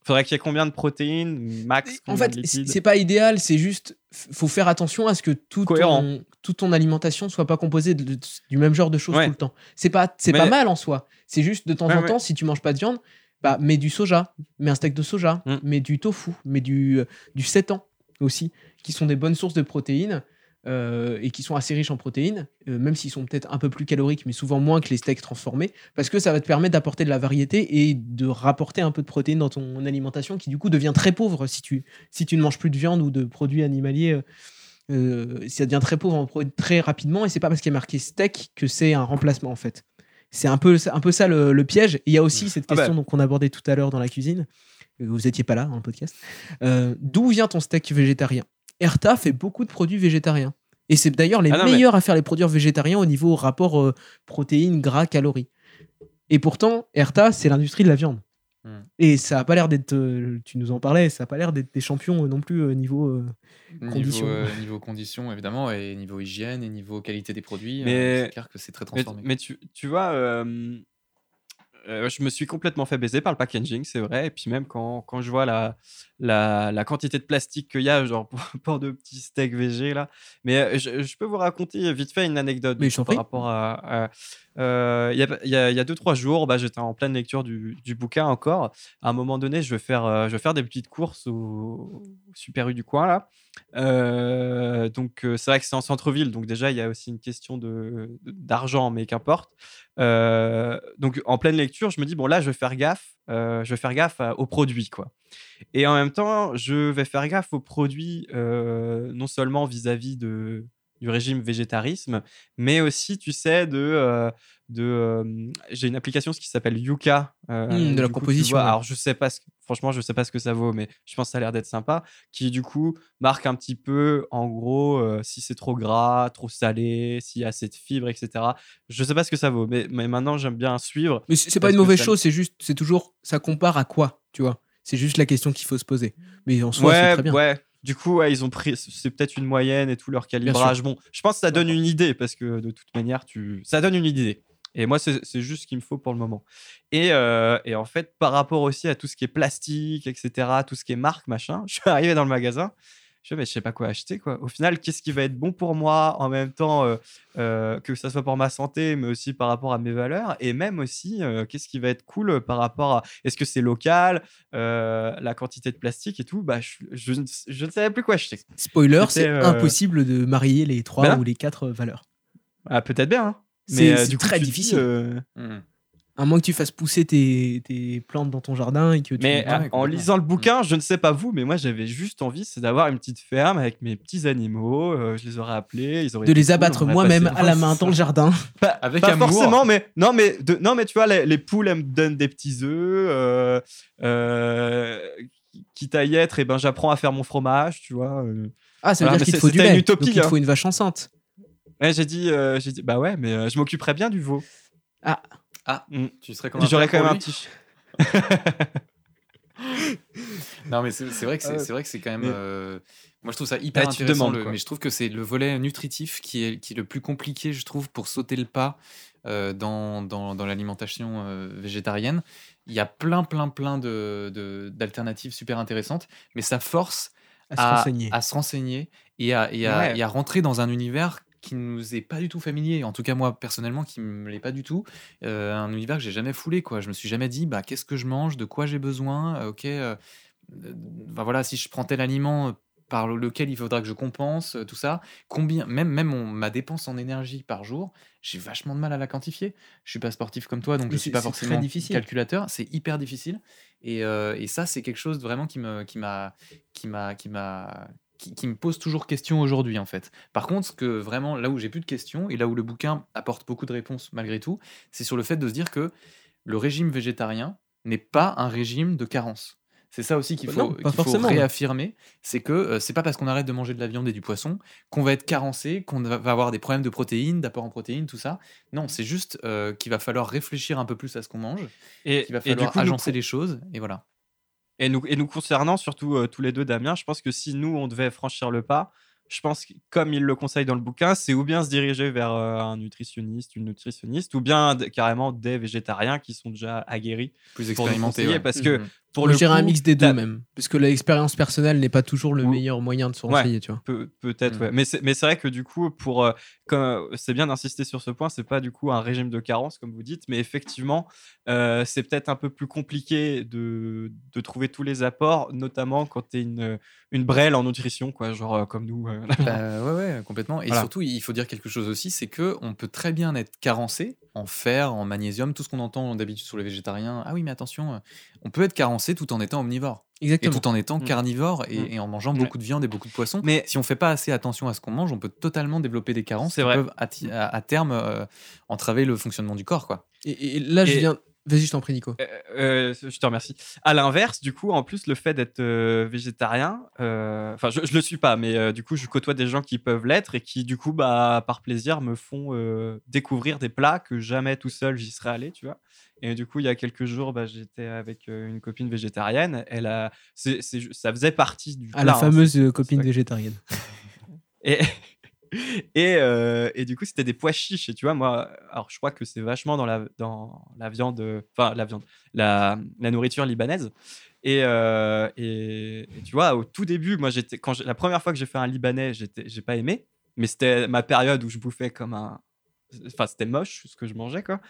[SPEAKER 3] Faudrait qu'il y ait combien de protéines, max
[SPEAKER 1] En fait, c'est pas idéal, c'est juste, faut faire attention à ce que tout ton, toute ton alimentation soit pas composée de- de- du même genre de choses
[SPEAKER 3] Ouais.
[SPEAKER 1] tout le temps. C'est pas, c'est
[SPEAKER 3] Mais-
[SPEAKER 1] pas mal en soi. C'est juste de temps
[SPEAKER 3] Ouais,
[SPEAKER 1] en
[SPEAKER 3] ouais.
[SPEAKER 1] temps, si tu manges pas de viande, bah, mets du soja, mets un steak de soja,
[SPEAKER 3] Mm.
[SPEAKER 1] mets du tofu, mets du, du sétan aussi, qui sont des bonnes sources de protéines. Euh, et qui sont assez riches en protéines, euh, même s'ils sont peut-être un peu plus caloriques, mais souvent moins que les steaks transformés, parce que ça va te permettre d'apporter de la variété et de rapporter un peu de protéines dans ton alimentation, qui du coup devient très pauvre si tu, si tu ne manges plus de viande ou de produits animaliers. euh, ça devient très pauvre en très rapidement, et c'est pas parce qu'il y a marqué steak que c'est un remplacement en fait. C'est un peu, un peu ça le, le piège. Et il y a aussi cette
[SPEAKER 3] Ah bah.
[SPEAKER 1] question donc, qu'on abordait tout à l'heure dans la cuisine. Vous étiez pas là dans le podcast. D'où vient ton steak végétarien? Erta fait beaucoup de produits végétariens. Et c'est d'ailleurs les
[SPEAKER 3] Ah non, mais-
[SPEAKER 1] meilleurs à faire les produits végétariens au niveau rapport euh, protéines, gras, calories. Et pourtant, Erta, c'est l'industrie de la viande.
[SPEAKER 2] Hmm.
[SPEAKER 1] Et ça a pas l'air d'être, euh, tu nous en parlais, ça a pas l'air d'être des champions euh, non plus au niveau. euh, Conditions.
[SPEAKER 2] Niveau, euh, niveau conditions, évidemment, et niveau hygiène, et niveau qualité des produits.
[SPEAKER 3] Mais-
[SPEAKER 2] euh, c'est clair que c'est très
[SPEAKER 3] Mais,
[SPEAKER 2] transformé.
[SPEAKER 3] mais tu, tu vois, euh, euh, je me suis complètement fait baiser par le packaging, c'est vrai. Et puis même quand, quand je vois la, la, la quantité de plastique qu'il y a, genre pour, pour de petits steaks VG là. Mais euh, je, je peux vous raconter vite fait une anecdote
[SPEAKER 1] Mais
[SPEAKER 3] par rapport à. euh, Il y, a, y a- y a deux trois jours, bah, j'étais en pleine lecture du, du bouquin encore. À un moment donné, je vais faire, je vais faire des petites courses au, au Super U du coin là. Euh, donc euh, c'est vrai que c'est en centre-ville, donc déjà il y a aussi une question de d'argent, mais qu'importe. Euh, donc en pleine lecture, je me dis bon là je vais faire gaffe, je vais faire gaffe aux produits quoi. Et en même temps, je vais faire gaffe aux produits non seulement vis-à-vis de du régime végétarisme, mais aussi tu sais de euh, de euh, j'ai une application ce qui s'appelle Yuka euh,
[SPEAKER 1] Mm, de la
[SPEAKER 3] coup,
[SPEAKER 1] composition,
[SPEAKER 3] vois,
[SPEAKER 1] ouais.
[SPEAKER 3] alors je sais pas ce franchement je sais pas ce que ça vaut mais je pense que ça a l'air d'être sympa qui du coup marque un petit peu en gros euh, si c'est trop gras trop salé s'il y a assez de fibres etc je sais pas ce que ça vaut mais, mais maintenant j'aime bien suivre
[SPEAKER 1] Mais c'est c'est pas une mauvaise
[SPEAKER 3] ça-
[SPEAKER 1] chose, c'est juste, c'est toujours, ça compare à quoi, tu vois? C'est juste la question qu'il faut se poser. Mais en soi, c'est
[SPEAKER 3] ouais
[SPEAKER 1] très bien.
[SPEAKER 3] ouais du coup ouais, ils ont pris c'est peut-être une moyenne et tout leur calibrage. bon je pense que ça donne une idée parce que de toute manière tu ça donne une idée. Et moi c'est c'est juste ce qu'il me faut pour le moment. Et, euh, et en fait par rapport aussi à tout ce qui est plastique etc tout ce qui est marque machin je suis arrivé dans le magasin je je sais pas quoi acheter quoi au final qu'est-ce qui va être bon pour moi en même temps euh, euh, que ça soit pour ma santé mais aussi par rapport à mes valeurs? Et même aussi euh, qu'est-ce qui va être cool par rapport à est-ce que c'est local euh, la quantité de plastique et tout? Bah je, je, ne- je ne savais plus quoi acheter
[SPEAKER 1] Spoiler, c'est
[SPEAKER 3] euh,
[SPEAKER 1] impossible de marier les trois
[SPEAKER 3] Ben
[SPEAKER 1] ou les quatre valeurs.
[SPEAKER 3] ah, peut-être bien hein.
[SPEAKER 1] C'est
[SPEAKER 3] mais euh,
[SPEAKER 1] c'est très
[SPEAKER 3] dis,
[SPEAKER 1] difficile. À moins que tu fasses pousser tes, tes plantes dans ton jardin et que tu.
[SPEAKER 3] Mais euh, en lisant le bouquin, je ne sais pas vous, mais moi j'avais juste envie, c'est d'avoir une petite ferme avec mes petits animaux. euh, je les aurais appelés, ils auraient
[SPEAKER 1] de
[SPEAKER 3] été
[SPEAKER 1] les
[SPEAKER 3] cool,
[SPEAKER 1] abattre
[SPEAKER 3] on aurait
[SPEAKER 1] moi-même
[SPEAKER 3] passé-
[SPEAKER 1] à la main dans le jardin.
[SPEAKER 3] Pas,
[SPEAKER 2] Avec
[SPEAKER 3] pas
[SPEAKER 2] amour.
[SPEAKER 3] forcément, mais non, mais de- non, mais tu vois, les, les poules elles me donnent des petits œufs. Euh, euh, quitte à y être, et ben j'apprends à faire mon fromage, tu vois. euh.
[SPEAKER 1] Ah, ça veut
[SPEAKER 3] Voilà,
[SPEAKER 1] dire
[SPEAKER 3] mais
[SPEAKER 1] qu'il te
[SPEAKER 3] c'est-
[SPEAKER 1] faut du
[SPEAKER 3] c'était
[SPEAKER 1] lait.
[SPEAKER 3] une utopie,
[SPEAKER 1] donc il te
[SPEAKER 3] hein.
[SPEAKER 1] faut une vache enceinte.
[SPEAKER 3] Ouais, j'ai dit, euh, j'ai dit, bah ouais, mais euh, je m'occuperais bien du veau.
[SPEAKER 2] Ah,
[SPEAKER 3] Mm.
[SPEAKER 2] tu serais comme un
[SPEAKER 3] J'aurais quand même un petit.
[SPEAKER 2] Non, mais c'est vrai que c'est
[SPEAKER 3] Euh,
[SPEAKER 2] c'est vrai que c'est quand même.
[SPEAKER 3] mais-
[SPEAKER 2] euh, Moi, je trouve ça hyper
[SPEAKER 3] te
[SPEAKER 2] intéressant.
[SPEAKER 3] demandes,
[SPEAKER 2] le-
[SPEAKER 3] quoi.
[SPEAKER 2] mais je trouve que c'est le volet nutritif qui est, qui est le plus compliqué, je trouve, pour sauter le pas euh, dans, dans, dans l'alimentation euh, végétarienne. Il y a plein, plein, plein de- de- d'alternatives super intéressantes, mais ça force
[SPEAKER 1] À se
[SPEAKER 2] à,
[SPEAKER 1] renseigner.
[SPEAKER 2] à se renseigner et à, et à-
[SPEAKER 3] Ouais.
[SPEAKER 2] et à rentrer dans un univers qui nous est pas du tout familier. En tout cas, moi, personnellement, qui me l'est pas du tout. Euh, un univers que j'ai jamais foulé, quoi. Je me suis jamais dit, bah, qu'est-ce que je mange, de quoi j'ai besoin, euh, ok. euh, bah voilà, si je prends tel aliment par le- lequel il faudra que je compense, tout ça, combien, même, même mon- ma dépense en énergie par jour, j'ai vachement de mal à la quantifier. Je suis pas sportif comme toi, donc
[SPEAKER 1] Mais
[SPEAKER 2] je suis pas forcément
[SPEAKER 1] difficile.
[SPEAKER 2] calculateur. C'est hyper difficile. Et, euh, et ça, c'est quelque chose vraiment qui me, qui m'a, qui m'a, qui m'a, qui, qui me pose toujours question aujourd'hui, en fait. Par contre, ce que vraiment, là où j'ai plus de questions, et là où le bouquin apporte beaucoup de réponses malgré tout, c'est sur le fait de se dire que le régime végétarien n'est pas un régime de carence. C'est ça aussi qu'il
[SPEAKER 1] Bah
[SPEAKER 2] faut,
[SPEAKER 1] non,
[SPEAKER 2] réaffirmer, c'est que euh, c'est pas parce qu'on arrête de manger de la viande et du poisson qu'on va être carencé, qu'on va avoir des problèmes de protéines, d'apport en protéines, tout ça. Non, c'est juste euh, qu'il va falloir réfléchir un peu plus à ce qu'on mange,
[SPEAKER 3] Et,
[SPEAKER 2] qu'il va falloir
[SPEAKER 3] coup,
[SPEAKER 2] agencer les choses, et voilà.
[SPEAKER 3] Et nous, et nous concernant, surtout euh, tous les deux, Damien, je pense que si nous, on devait franchir le pas, je pense que, comme il le conseille dans le bouquin, c'est ou bien se diriger vers euh, un nutritionniste, une nutritionniste, ou bien carrément des végétariens qui sont déjà aguerris.
[SPEAKER 2] Plus
[SPEAKER 3] Pour nous
[SPEAKER 2] expérimenté.
[SPEAKER 3] conseiller,
[SPEAKER 2] ouais.
[SPEAKER 3] parce que
[SPEAKER 2] Mhm.
[SPEAKER 3] Pour le
[SPEAKER 1] dirais un mix des deux même. Parce que l'expérience personnelle n'est pas toujours le
[SPEAKER 3] Ou-
[SPEAKER 1] meilleur moyen de se
[SPEAKER 3] Ouais.
[SPEAKER 1] renseigner, tu vois.
[SPEAKER 3] Peut- Peut-être,
[SPEAKER 2] Mm.
[SPEAKER 3] ouais. Mais c'est, mais c'est vrai que du coup, pour, euh, comme, c'est bien d'insister sur ce point, c'est pas du coup un régime de carence, comme vous dites, mais effectivement, euh, c'est peut-être un peu plus compliqué de, de trouver tous les apports, notamment quand tu es une, une brêle en nutrition, quoi, genre euh, comme nous. euh,
[SPEAKER 2] Bah, ouais, ouais, complètement. Et
[SPEAKER 3] Voilà.
[SPEAKER 2] surtout, il faut dire quelque chose aussi, c'est que on peut très bien être carencé en fer, en magnésium, tout ce qu'on entend d'habitude sur les végétariens. Ah oui, mais attention, euh, on peut être carencé tout en étant omnivore et
[SPEAKER 1] Exactement.
[SPEAKER 2] tout en étant
[SPEAKER 3] Mm.
[SPEAKER 2] carnivore et,
[SPEAKER 3] Mm.
[SPEAKER 2] et en mangeant
[SPEAKER 3] Ouais.
[SPEAKER 2] beaucoup de viande et beaucoup de poissons.
[SPEAKER 3] Mais
[SPEAKER 2] si on fait pas assez attention à ce qu'on mange, on peut totalement développer des carences
[SPEAKER 3] C'est
[SPEAKER 2] qui
[SPEAKER 3] vrai.
[SPEAKER 2] peuvent à, ti- à- à terme euh, entraver le fonctionnement du corps, quoi.
[SPEAKER 1] Et, et là, je
[SPEAKER 3] Et-
[SPEAKER 1] viens. Vas-y, je t'en prie, Nico.
[SPEAKER 3] Euh, euh, je te remercie. À l'inverse, du coup, en plus, le fait d'être euh, végétarien, euh, enfin, je, je le suis pas, mais euh, du coup, je côtoie des gens qui peuvent l'être et qui, du coup, bah, par plaisir, me font euh, découvrir des plats que jamais tout seul j'y serais allé, tu vois. Et du coup, il y a quelques jours, bah, j'étais avec une copine végétarienne. Elle a, ça faisait partie du
[SPEAKER 1] À la
[SPEAKER 3] hein,
[SPEAKER 1] fameuse copine végétarienne.
[SPEAKER 3] et, et, euh, et du coup, c'était des pois chiches. Et tu vois, moi, alors je crois que c'est vachement dans la, dans la viande, enfin, la viande, la, la nourriture libanaise. Et, euh, et, et tu vois, au tout début, moi, j'étais, quand la première fois que j'ai fait un libanais, j'ai pas aimé. Mais c'était ma période où je bouffais comme un. Enfin, c'était moche ce que je mangeais, quoi.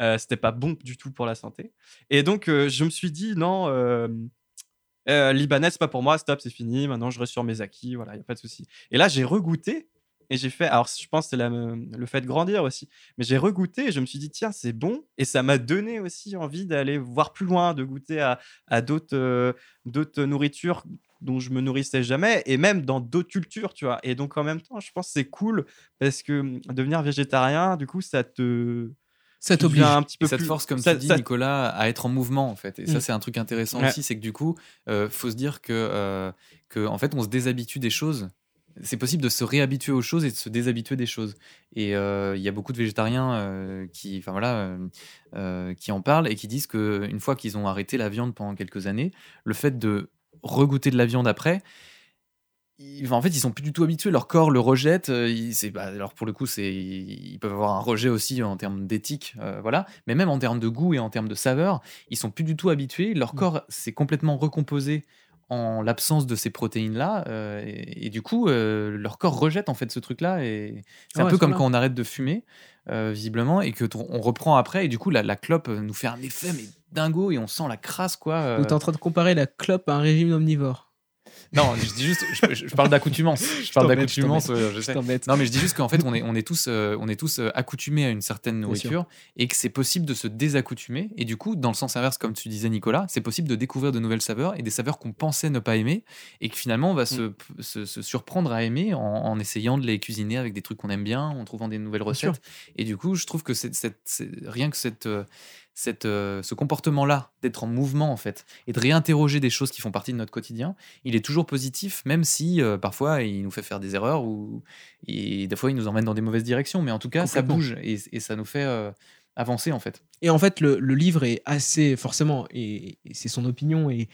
[SPEAKER 3] Euh, c'était pas bon du tout pour la santé. Et donc, euh, je me suis dit, non, euh, libanais, c'est pas pour moi, stop, c'est fini. Maintenant, je reste sur mes acquis, voilà, il a pas de souci. Et là, j'ai regoûté et j'ai fait. Alors, je pense que c'est le fait de grandir aussi. Mais j'ai regoûté et je me suis dit, tiens, c'est bon. Et ça m'a donné aussi envie d'aller voir plus loin, de goûter à, d'autres d'autres nourritures dont je me nourrissais jamais et même dans d'autres cultures, tu vois. Et donc, en même temps, je pense que c'est cool parce que hum, devenir végétarien, du coup, ça te.
[SPEAKER 1] Ça t'oblige.
[SPEAKER 3] un petit peu
[SPEAKER 2] Et ça te
[SPEAKER 3] plus-
[SPEAKER 2] force, comme
[SPEAKER 3] ça-
[SPEAKER 2] tu dis,
[SPEAKER 3] ça-
[SPEAKER 2] Nicolas, à être en mouvement, en fait. Et ça,
[SPEAKER 1] Mm.
[SPEAKER 2] c'est un truc intéressant
[SPEAKER 3] Ouais.
[SPEAKER 2] aussi, c'est que du coup, euh, faut se dire que, euh, que, en fait, on se déshabitue des choses. C'est possible de se réhabituer aux choses et de se déshabituer des choses. Et euh, il y a beaucoup de végétariens euh, qui, enfin voilà, euh, euh, qui en parlent et qui disent que une fois qu'ils ont arrêté la viande pendant quelques années, le fait de regoûter de la viande après, ils- en fait, ils sont plus du tout habitués. Leur corps le rejette. euh, ils- bah, alors pour le coup, c'est, ils peuvent avoir un rejet aussi en termes d'éthique, euh, voilà. Mais même en termes de goût et en termes de saveur, ils sont plus du tout habitués. Leur
[SPEAKER 1] Mm.
[SPEAKER 2] corps s'est complètement recomposé en l'absence de ces protéines-là, euh, et, et du coup, euh, leur corps rejette en fait ce truc-là. Et c'est un peu comme quand on arrête de fumer, euh, visiblement, et que on reprend après, et du coup, la, la clope nous fait un effet mais dingo, et on sent la crasse quoi. euh.
[SPEAKER 1] Donc, t'es en train de comparer la clope à un régime omnivore.
[SPEAKER 2] Non, je dis juste, je, parle d'accoutumance. Je parle
[SPEAKER 1] je
[SPEAKER 2] d'accoutumance, ouais, je sais. Non, mais je dis juste qu'en fait, on est, on est tous, euh, on est tous euh, accoutumés à une certaine nourriture et que c'est possible de se désaccoutumer. Et du coup, dans le sens inverse, comme tu disais, Nicolas, c'est possible de découvrir de nouvelles saveurs et des saveurs qu'on pensait ne pas aimer et que finalement, on va se, se- se surprendre à aimer en, en essayant de les cuisiner avec des trucs qu'on aime bien, en trouvant des nouvelles recettes. Et du coup, je trouve que c'est, rien que cette. euh, cette, euh, ce comportement-là, d'être en mouvement en fait, et de réinterroger des choses qui font partie de notre quotidien, il est toujours positif, même si euh, parfois il nous fait faire des erreurs ou et des fois il nous emmène dans des mauvaises directions, mais en tout cas ça bouge et, et ça nous fait euh, avancer en fait.
[SPEAKER 1] Et en fait, le, le livre est assez, forcément, et, et c'est son opinion, et,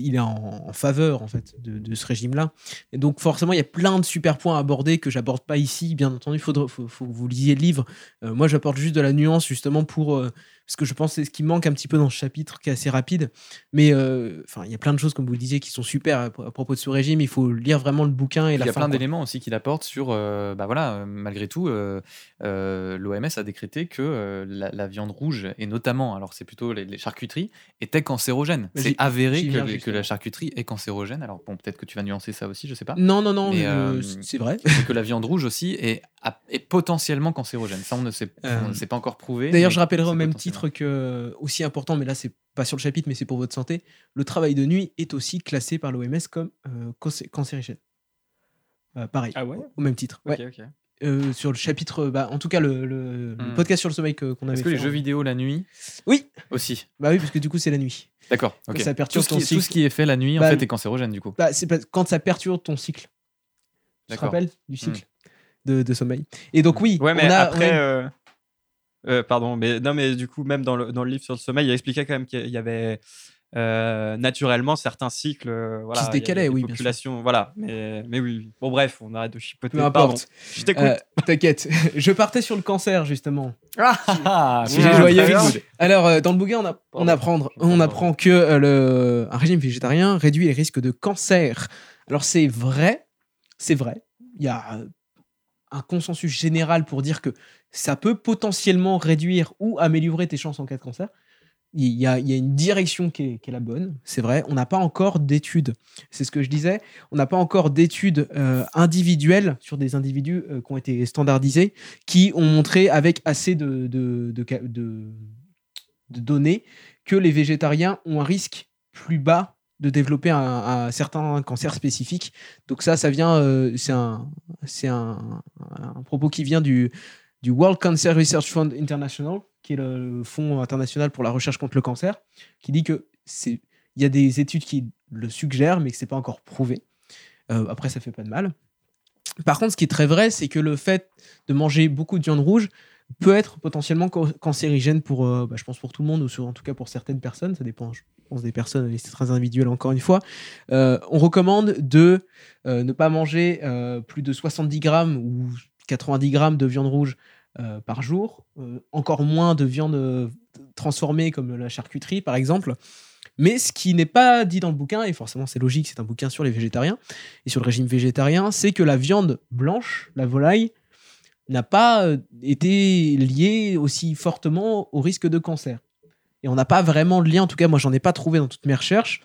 [SPEAKER 1] il est en, en faveur, en fait, de, de ce régime-là. Et donc, forcément, il y a plein de super points à aborder que j'aborde pas ici. Bien entendu, il faut, faut, faut que vous lisiez le livre. Euh, moi, j'apporte juste de la nuance, justement, pour... euh, parce que je pense c'est ce qui manque un petit peu dans ce chapitre, qui est assez rapide. Mais, euh, enfin, il y a plein de choses, comme vous le disiez, qui sont super à, à propos de ce régime. Il faut lire vraiment le bouquin et
[SPEAKER 2] Il
[SPEAKER 1] la
[SPEAKER 2] y a
[SPEAKER 1] fin,
[SPEAKER 2] plein d'éléments aussi qu'il apporte sur, euh, bah voilà, euh, malgré tout, euh, l'OMS a décrété que la, la viande rouge, et notamment, alors c'est plutôt les, les charcuteries, était cancérogène.
[SPEAKER 1] Mais
[SPEAKER 2] C'est avéré que, les- que la charcuterie est cancérogène. Alors bon, peut-être que tu vas nuancer ça aussi, je sais pas.
[SPEAKER 1] Non, non, non, c'est vrai.
[SPEAKER 2] et que la viande rouge aussi est, est potentiellement cancérogène. Ça, on ne sait, on ne sait pas encore prouvé.
[SPEAKER 1] D'ailleurs, je rappellerai au même
[SPEAKER 2] potentiellement.
[SPEAKER 1] Que, aussi important, mais là, c'est pas sur le chapitre, mais c'est pour votre santé, le travail de nuit est aussi classé par l'OMS comme euh, cancé- cancérigène. Euh, pareil,
[SPEAKER 3] Ah ouais?
[SPEAKER 1] au même titre. Ouais.
[SPEAKER 3] Ok, ok.
[SPEAKER 1] Euh, sur le chapitre, bah, en tout cas, le, le- le
[SPEAKER 2] Hmm.
[SPEAKER 1] podcast sur le sommeil que- qu'on avait
[SPEAKER 2] Est-ce que les jeux vidéo la nuit
[SPEAKER 1] Oui,
[SPEAKER 2] aussi?
[SPEAKER 1] Bah oui, parce que du coup, c'est la nuit.
[SPEAKER 2] D'accord.
[SPEAKER 1] Quand
[SPEAKER 2] ok.
[SPEAKER 1] ça
[SPEAKER 2] Tout
[SPEAKER 1] perturbe
[SPEAKER 2] ce,
[SPEAKER 1] ton
[SPEAKER 2] qui, tout
[SPEAKER 1] cycle.
[SPEAKER 2] ce qui est fait la nuit en
[SPEAKER 1] Bah,
[SPEAKER 2] fait est cancérogène du coup.
[SPEAKER 1] Bah, c'est quand ça perturbe ton cycle. Tu te rappelles du cycle de, de sommeil? Et donc, oui,
[SPEAKER 3] Ouais, mais
[SPEAKER 1] on a,
[SPEAKER 3] après.
[SPEAKER 1] on a-
[SPEAKER 3] euh, pardon, mais non, mais du coup, même dans le, dans le livre sur le sommeil, il expliquait quand même qu'il y avait euh, naturellement certains cycles. euh, voilà,
[SPEAKER 1] se
[SPEAKER 3] y a
[SPEAKER 1] décalaient, oui, bien sûr.
[SPEAKER 3] populations, Voilà, mais, mais oui. Bon, bref, on arrête de chipoter.
[SPEAKER 1] peu
[SPEAKER 3] Pardon, je t'écoute.
[SPEAKER 1] Euh, T'inquiète, je partais sur le cancer justement.
[SPEAKER 2] Ah,
[SPEAKER 1] Sujet
[SPEAKER 3] Ouais,
[SPEAKER 1] joyeux.
[SPEAKER 3] très bien.
[SPEAKER 1] Alors, dans le bouquin, on, a- on apprend, on apprend que le, un régime végétarien réduit les risques de cancer. Alors, c'est vrai, c'est vrai. Il y a un consensus général pour dire que ça peut potentiellement réduire ou améliorer tes chances en cas de cancer. Il y a, une direction qui est, la bonne, c'est vrai. On n'a pas encore d'études. C'est ce que je disais. On n'a pas encore d'études euh, individuelles sur des individus euh, qui ont été standardisés, qui ont montré avec assez de données que les végétariens ont un risque plus bas de développer un, certain cancer spécifique. Donc ça, ça vient, euh, c'est un, un, propos qui vient du, du World Cancer Research Fund International, qui est le fonds international pour la recherche contre le cancer, qui dit que c'est, il y a des études qui le suggèrent, mais que c'est pas encore prouvé. Euh, après, ça fait pas de mal. Par contre, ce qui est très vrai, c'est que le fait de manger beaucoup de viande rouge peut être potentiellement can- cancérigène pour, euh, bah, je pense pour tout le monde, ou en tout cas pour certaines personnes. Ça dépend, je pense, des personnes, c'est très individuel encore une fois. Euh, on recommande de euh, ne pas manger plus de 70 grammes ou 90 grammes de viande rouge par jour, encore moins de viande transformée comme la charcuterie par exemple. Mais ce qui n'est pas dit dans le bouquin, et forcément c'est logique, c'est un bouquin sur les végétariens et sur le régime végétarien, c'est que la viande blanche, la volaille, n'a pas euh, été liée aussi fortement au risque de cancer. Et on n'a pas vraiment de lien, en tout cas moi j'en ai pas trouvé dans toutes mes recherches,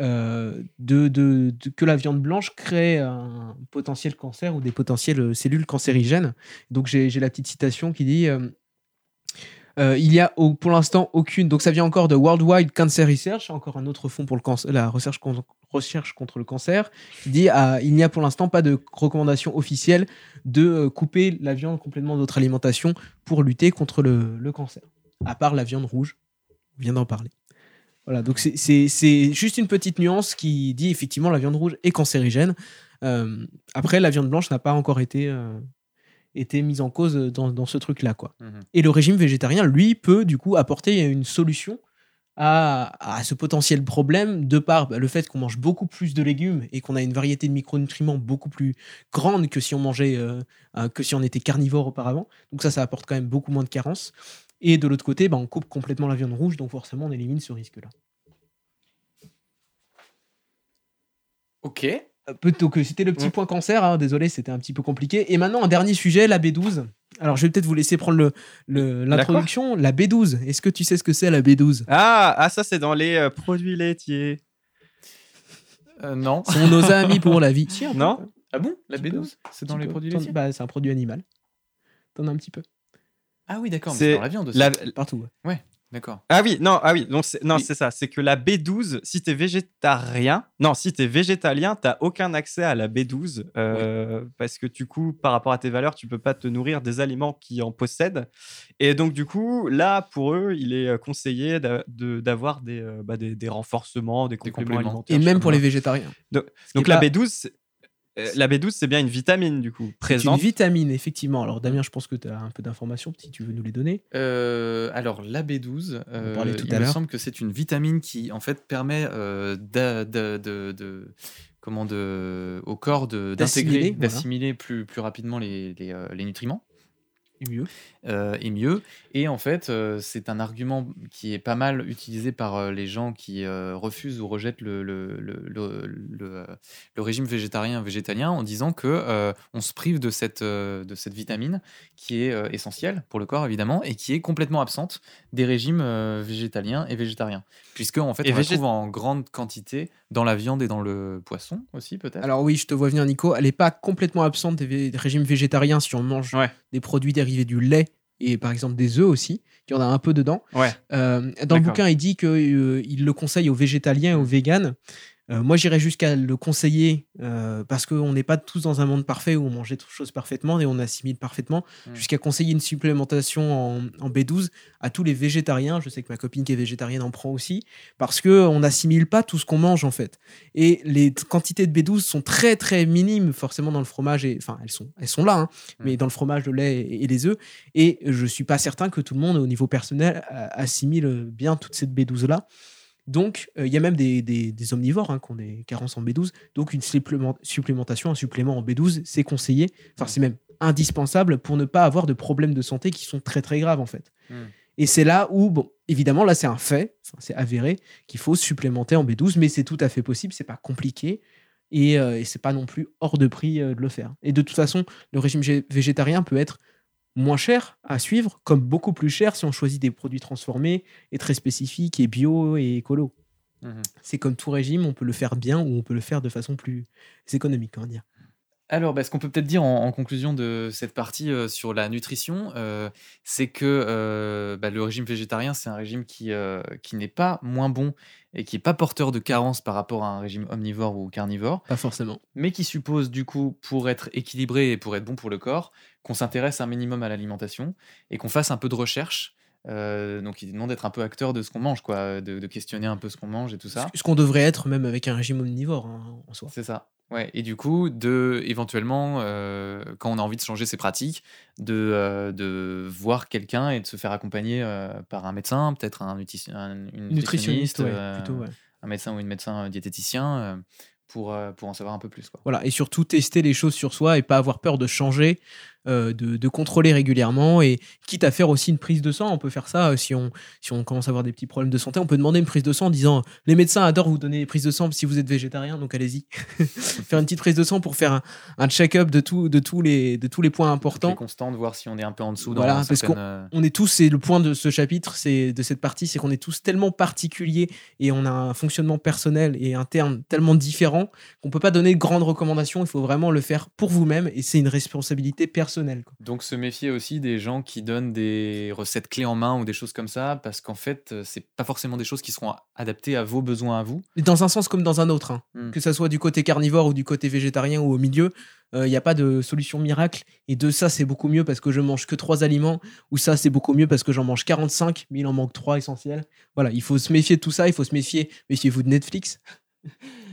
[SPEAKER 1] euh, que la viande blanche crée un potentiel cancer ou des potentielles euh, cellules cancérigènes. Donc j'ai la petite citation qui dit euh, il y a pour l'instant aucune. Donc ça vient encore de Worldwide Cancer Research, encore un autre fonds pour la recherche, con- recherche contre le cancer, qui dit ah, il n'y a pour l'instant pas de recommandation officielle de euh, couper la viande complètement de notre alimentation pour lutter contre le, cancer, à part la viande rouge. On vient d'en parler. Voilà, donc c'est- juste une petite nuance qui dit effectivement la viande rouge est cancérigène. Euh, après, la viande blanche n'a pas encore été, été mise en cause dans, dans ce truc-là. quoi.
[SPEAKER 2] Mhm.
[SPEAKER 1] Et le régime végétarien, lui, peut du coup apporter une solution à, à ce potentiel problème de par bah, le fait qu'on mange beaucoup plus de légumes et qu'on a une variété de micronutriments beaucoup plus grande que si on mangeait euh, euh, que si on était carnivore auparavant. Donc ça, ça apporte quand même beaucoup moins de carences. Et de l'autre côté, bah, on coupe complètement la viande rouge, donc forcément on élimine ce risque-là.
[SPEAKER 2] Ok.
[SPEAKER 1] Plutôt que c'était le petit
[SPEAKER 3] Mm.
[SPEAKER 1] point cancer, hein, désolé, c'était un petit peu compliqué. Et maintenant, un dernier sujet, la B12. Alors, je vais peut-être vous laisser prendre le- le- l'introduction. La, B12, est-ce que tu sais ce que c'est la B12
[SPEAKER 3] Ah, ah, ça, c'est dans les euh, produits laitiers.
[SPEAKER 2] Euh, non.
[SPEAKER 1] Ce sont nos amis pour la vie. Si, un peu.
[SPEAKER 3] Non
[SPEAKER 2] Ah bon La
[SPEAKER 1] Petit peu,
[SPEAKER 2] B12 C'est dans les
[SPEAKER 1] peu.
[SPEAKER 2] produits laitiers?
[SPEAKER 1] Bah, C'est un produit animal. T'en as un petit peu.
[SPEAKER 2] Ah oui, d'accord. mais
[SPEAKER 3] C'est
[SPEAKER 2] C'est dans la viande aussi.
[SPEAKER 3] La-
[SPEAKER 1] Partout. ouais.
[SPEAKER 2] D'accord.
[SPEAKER 3] Ah oui, non, ah oui, donc c'est, non,
[SPEAKER 2] Oui.
[SPEAKER 3] c'est ça. C'est que la B12, si t'es végétarien, non, si t'es végétalien, t'as aucun accès à la B12 euh, parce que du coup, par rapport à tes valeurs, tu peux pas te nourrir des aliments qui en possèdent. Et donc du coup, là, pour eux, il est euh, conseillé d'a- de- d'avoir des, euh, bah, des, des renforcements, des compléments,
[SPEAKER 2] compléments.
[SPEAKER 3] alimentaires.
[SPEAKER 1] Et même pour les végétariens.
[SPEAKER 3] Donc- la
[SPEAKER 1] pas-
[SPEAKER 3] B12, c'est- euh, la B12, c'est bien une vitamine du coup
[SPEAKER 1] C'est une
[SPEAKER 3] présente.
[SPEAKER 1] vitamine, effectivement. Alors, Damien, je pense que tu as un peu d'informations, si tu veux nous les donner.
[SPEAKER 2] Euh, alors, la B12, euh,
[SPEAKER 1] parlait tout
[SPEAKER 2] il
[SPEAKER 1] à
[SPEAKER 2] me semble que c'est une vitamine qui, en fait, permet euh, de, de- de- comment de, au corps
[SPEAKER 1] D'assimiler,
[SPEAKER 2] d'intégrer,
[SPEAKER 1] voilà.
[SPEAKER 2] d'assimiler plus, plus rapidement les, les, euh, les nutriments.
[SPEAKER 1] Et mieux.
[SPEAKER 2] euh, et mieux. Et en fait, euh, c'est un argument qui est pas mal utilisé par euh, les gens qui euh, refusent ou rejettent le, le, le, le- euh, régime végétarien végétalien en disant que euh, on se prive de cette, euh, de cette vitamine qui est euh, essentielle pour le corps évidemment et qui est complètement absente des régimes euh, végétaliens et végétariens. Puisque en fait,
[SPEAKER 3] Et
[SPEAKER 2] on la trouve en grande quantité dans la viande et dans le poisson aussi peut-être?
[SPEAKER 1] Alors oui, je te vois venir, Nico. Elle n'est pas complètement absente des, régimes végétariens si on mange
[SPEAKER 3] Ouais.
[SPEAKER 1] des produits dérivés du lait et par exemple des œufs aussi. Il y en a un peu dedans.
[SPEAKER 3] Ouais.
[SPEAKER 1] Euh, dans le bouquin, il dit qu'il le conseille aux végétaliens et aux véganes Euh, moi, j'irais jusqu'à le conseiller euh, parce qu'on n'est pas tous dans un monde parfait où on mange des choses parfaitement et on assimile parfaitement,
[SPEAKER 2] Mm.
[SPEAKER 1] jusqu'à conseiller une supplémentation en, en B12 à tous les végétariens. Je sais que ma copine qui est végétarienne en prend aussi parce qu'on n'assimile pas tout ce qu'on mange en fait. Et les quantités de B12 sont très très minimes forcément dans le fromage et enfin elles sont elles sont là, hein,
[SPEAKER 2] Mm.
[SPEAKER 1] mais dans le fromage, le lait et, et les œufs. Et je suis pas certain que tout le monde au niveau personnel assimile bien toute cette B12 là. Donc, euh, il y a même des, des- des omnivores hein, qui ont des carences en B12. Donc, une supplément- supplémentation, un supplément en B12, c'est conseillé. Enfin, c'est même indispensable pour ne pas avoir de problèmes de santé qui sont très, très graves, en fait.
[SPEAKER 2] Mm.
[SPEAKER 1] Et c'est là où, bon, évidemment, là, c'est un fait, c'est avéré qu'il faut supplémenter en B12, mais c'est tout à fait possible, c'est pas compliqué. Et, euh, et c'est pas non plus hors de prix euh, de le faire. Et de toute façon, le régime gé- végétarien peut être moins cher à suivre, comme beaucoup plus cher si on choisit des produits transformés et très spécifiques et bio et écolo.
[SPEAKER 2] Mhm.
[SPEAKER 1] C'est comme tout régime, on peut le faire bien ou on peut le faire de façon plus économique, on va dire.
[SPEAKER 2] Alors, bah, ce qu'on peut peut-être dire en, en conclusion de cette partie euh, sur la nutrition, euh, c'est que euh, bah, le régime végétarien, c'est un régime qui, qui n'est pas moins bon et qui n'est pas porteur de carences par rapport à un régime omnivore ou carnivore,
[SPEAKER 1] Pas forcément.
[SPEAKER 2] mais qui suppose du coup, pour être équilibré et pour être bon pour le corps, qu'on s'intéresse un minimum à l'alimentation et qu'on fasse un peu de recherche. Euh, donc, il demande d'être un peu acteur de ce qu'on mange, quoi, de, de questionner un peu ce qu'on mange et tout ça.
[SPEAKER 1] Ce qu'on devrait être même avec un régime omnivore hein, en soi.
[SPEAKER 2] C'est ça. Ouais. Et du coup, de éventuellement, euh, quand on a envie de changer ses pratiques, de, euh, de voir quelqu'un et de se faire accompagner par un médecin, peut-être un, une
[SPEAKER 1] Nutritionniste, ouais, plutôt, ouais.
[SPEAKER 2] un médecin ou une médecin diététicien, pour, pour en savoir un peu plus. Quoi.
[SPEAKER 1] Voilà, et surtout tester les choses sur soi et pas avoir peur de changer, de, de contrôler régulièrement et quitte à faire aussi une prise de sang, on peut faire ça euh, si on, si on commence à avoir des petits problèmes de santé, on peut demander une prise de sang en disant les médecins adorent vous donner des prises de sang si vous êtes végétarien, donc allez-y. faire une petite prise de sang pour faire un, un check-up de, tout, de, tous les, de tous les points
[SPEAKER 2] C'est
[SPEAKER 1] importants.
[SPEAKER 2] constant de voir si on est un peu en dessous
[SPEAKER 1] Voilà,
[SPEAKER 2] dans
[SPEAKER 1] parce
[SPEAKER 2] certaines, euh,
[SPEAKER 1] est tous, c'est le point de ce chapitre, c'est de cette partie, c'est qu'on est tous tellement particuliers et on a un fonctionnement personnel et interne tellement différent qu'on peut pas donner de grandes recommandations. Il faut vraiment le faire pour vous-même et c'est une responsabilité personnelle. Quoi.
[SPEAKER 2] Donc se méfier aussi des gens qui donnent des recettes clés en main ou des choses comme ça, parce qu'en fait, euh, c'est pas forcément des choses qui seront adaptées à vos besoins à vous.
[SPEAKER 1] Et dans un sens comme dans un autre, hein.
[SPEAKER 2] Mm.
[SPEAKER 1] que ça soit du côté carnivore ou du côté végétarien ou au milieu, il n'y a pas de solution miracle. Et de ça, c'est beaucoup mieux parce que je mange que trois aliments, ou ça, c'est beaucoup mieux parce que j'en mange 45, mais il en manque trois essentiels. Voilà, il faut se méfier de tout ça, il faut se méfier, méfiez-vous de Netflix.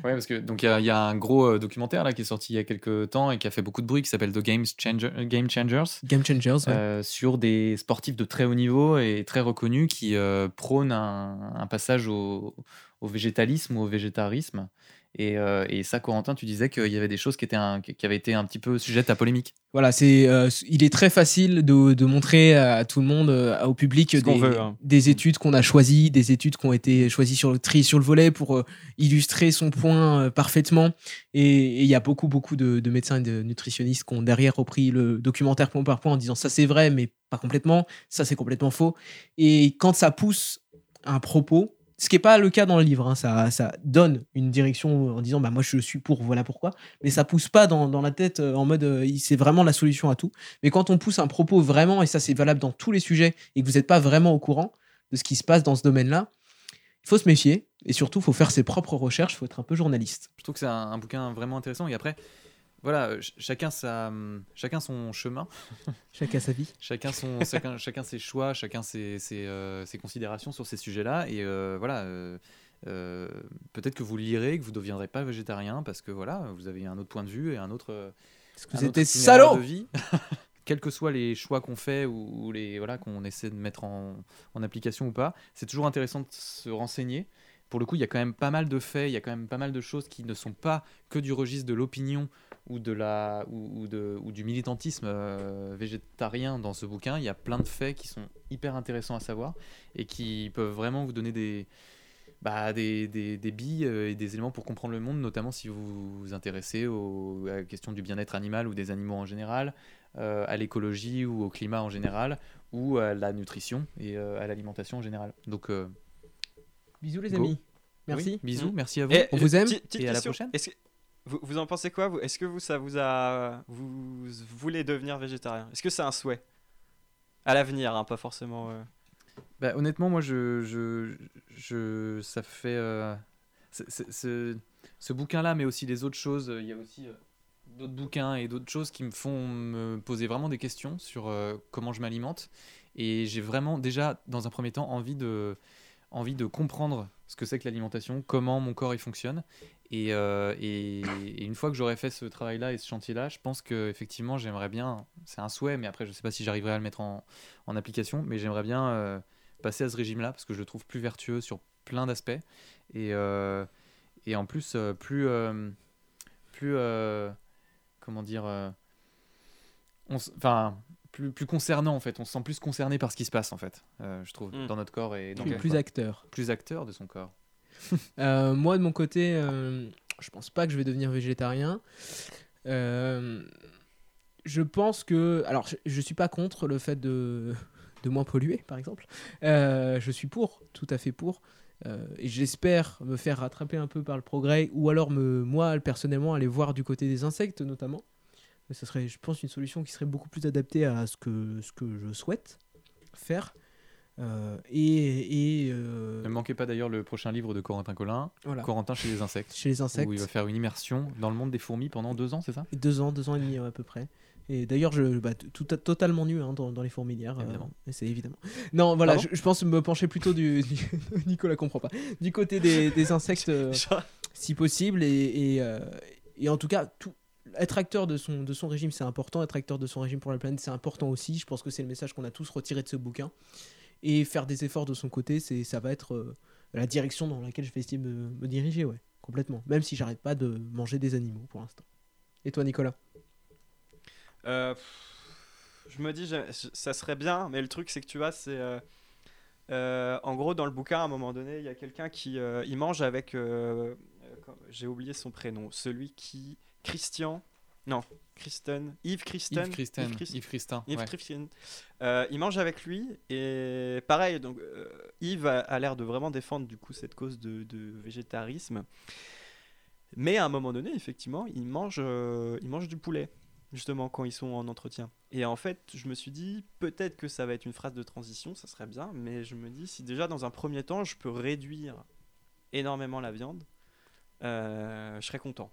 [SPEAKER 2] Ouais, parce que donc il y, a- il y a un gros euh, documentaire là qui est sorti il y a quelques temps et qui a fait beaucoup de bruit qui s'appelle The Game, Changer- euh, Game Changers
[SPEAKER 1] Game Changers, ouais.
[SPEAKER 2] euh, sur des sportifs de très haut niveau et très reconnus qui euh, prônent un, un passage au, au végétalisme ou au végétarisme. Et, euh, et ça, Corentin, tu disais qu'il y avait des choses qui, étaient un- qui avaient été un petit peu sujettes à polémique.
[SPEAKER 1] Voilà, c'est, euh, il est très facile de, de montrer à tout le monde, euh, au public, des,
[SPEAKER 3] veut, hein.
[SPEAKER 1] des études qu'on a choisies, des études qui ont été choisies sur le tri, sur le volet pour euh, illustrer son point euh, parfaitement. Et et il y a beaucoup, beaucoup de, de médecins et de nutritionnistes qui ont derrière repris le documentaire point par point en disant ça c'est vrai, mais pas complètement, ça c'est complètement faux. Et quand ça pousse un propos, ce qui n'est pas le cas dans le livre, hein, ça, donne une direction en disant bah moi je suis pour, voilà pourquoi, mais ça pousse pas dans, la tête euh, en mode euh, c'est vraiment la solution à tout. Mais quand on pousse un propos vraiment, et ça c'est valable dans tous les sujets, et que vous n'êtes pas vraiment au courant de ce qui se passe dans ce domaine-là, il faut se méfier, et surtout il faut faire ses propres recherches, il faut être un peu journaliste.
[SPEAKER 2] Je trouve que c'est un bouquin vraiment intéressant. Et après, voilà, euh, ch- chacun, sa, hum, chacun son chemin,
[SPEAKER 1] Chacun sa vie.
[SPEAKER 2] chacun, son, chacun, chacun ses choix, chacun ses, ses, euh, ses considérations sur ces sujets-là. Et euh, voilà, euh, peut-être que vous lirez, que vous ne deviendrez pas végétarien parce que voilà, vous avez un autre point de vue et un autre.
[SPEAKER 1] Parce que vous salaud
[SPEAKER 2] de vie. Quels que soient les choix qu'on fait ou, ou les voilà qu'on essaie de mettre en, en application ou pas, c'est toujours intéressant de se renseigner. Pour le coup, il y a quand même pas mal de faits, il y a quand même pas mal de choses qui ne sont pas que du registre de l'opinion ou ou, du militantisme euh, végétarien dans ce bouquin. Il y a plein de faits qui sont hyper intéressants à savoir et qui peuvent vraiment vous donner des bah, des, des, billes euh, et des éléments pour comprendre le monde, notamment si vous vous intéressez à la question du bien-être animal ou des animaux en général, euh, à l'écologie ou au climat en général, ou à la nutrition et à l'alimentation en général. Donc,
[SPEAKER 1] Bisous les
[SPEAKER 2] Go.
[SPEAKER 1] amis. Merci.
[SPEAKER 2] oui, bisous,
[SPEAKER 3] Mm.
[SPEAKER 2] merci à vous.
[SPEAKER 3] Et,
[SPEAKER 1] On vous aime
[SPEAKER 3] petite- petite
[SPEAKER 2] et à la prochaine.
[SPEAKER 3] Que- vous, vous en pensez quoi Est-ce que vous, ça vous a. Vous voulez devenir végétarien? Est-ce que c'est un souhait? À l'avenir, hein, pas forcément. euh,
[SPEAKER 2] Bah, honnêtement, moi, je, je, je, ça fait. euh, ce bouquin-là, mais aussi les autres choses, il y a aussi euh, d'autres bouquins et d'autres choses qui me font me poser vraiment des questions sur euh, comment je m'alimente. Et j'ai vraiment déjà, dans un premier temps, envie de, envie de comprendre ce que c'est que l'alimentation, comment mon corps il fonctionne. Et, euh, une fois que j'aurai fait ce travail-là et ce chantier-là, je pense que effectivement j'aimerais bien, c'est un souhait, mais après je sais pas si j'arriverai à le mettre en, application, mais j'aimerais bien euh, passer à ce régime-là parce que je le trouve plus vertueux sur plein d'aspects. Et, euh, et en plus, plus, plus comment dire, enfin, plus, plus concernant en fait. On se sent plus concerné par ce qui se passe en fait, euh, je trouve,
[SPEAKER 3] Mm.
[SPEAKER 2] dans notre corps et dans
[SPEAKER 1] Plus, plus acteur.
[SPEAKER 2] plus acteur de son corps.
[SPEAKER 1] Euh, moi, de mon côté, euh, je pense pas que je vais devenir végétarien. Euh, je pense que. Alors, je, je suis pas contre le fait de, de moins polluer, par exemple. Euh, je suis pour, tout à fait pour. Euh, et j'espère me faire rattraper un peu par le progrès, ou alors me, moi, personnellement, aller voir du côté des insectes, notamment. Ce serait, je pense, une solution qui serait beaucoup plus adaptée à ce que, ce que je souhaite faire. Euh, et. et euh,
[SPEAKER 2] Ne manquez pas d'ailleurs le prochain livre de Corentin Collin,
[SPEAKER 1] voilà.
[SPEAKER 2] Corentin chez les insectes,
[SPEAKER 1] Chez les insectes.
[SPEAKER 2] où il va faire une immersion dans le monde des fourmis pendant deux ans, c'est ça?
[SPEAKER 1] Deux ans, deux ans et demi à peu près. Et d'ailleurs, je bah, tout, totalement nu hein, dans, dans les fourmilières. euh,
[SPEAKER 2] Évidemment.
[SPEAKER 1] c'est évidemment. Non, voilà, je, je pense me pencher plutôt du. du- Nicolas comprend pas. Du côté des, des insectes, si possible. Et, et, et en tout cas, tout, être acteur de son, régime, c'est important. Être acteur de son régime pour la planète, c'est important aussi. Je pense que c'est le message qu'on a tous retiré de ce bouquin. Et faire des efforts de son côté, c'est ça va être euh, la direction dans laquelle je vais essayer de me, diriger, ouais, complètement. Même si j'arrête pas de manger des animaux pour l'instant. Et toi, Nicolas?
[SPEAKER 3] Euh, je me dis, ça serait bien, mais le truc, c'est que tu vois, c'est. euh, en gros, dans le bouquin, à un moment donné, il y a quelqu'un qui il mange avec. J'ai oublié son prénom. Celui qui. Christian. Non, Kristen. Yves Kristen.
[SPEAKER 2] Yves Christen,
[SPEAKER 3] Yves Christ-
[SPEAKER 2] Yves Christin.
[SPEAKER 3] Yves
[SPEAKER 2] ouais.
[SPEAKER 3] Christian. Euh, il mange avec lui et pareil donc euh, Yves a, a l'air de vraiment défendre du coup cette cause de, de végétarisme mais à un moment donné effectivement il mange euh, il mange du poulet justement quand ils sont en entretien et en fait je me suis dit peut-être que ça va être une phrase de transition ça serait bien mais je me dis si déjà dans un premier temps je peux réduire énormément la viande je serais content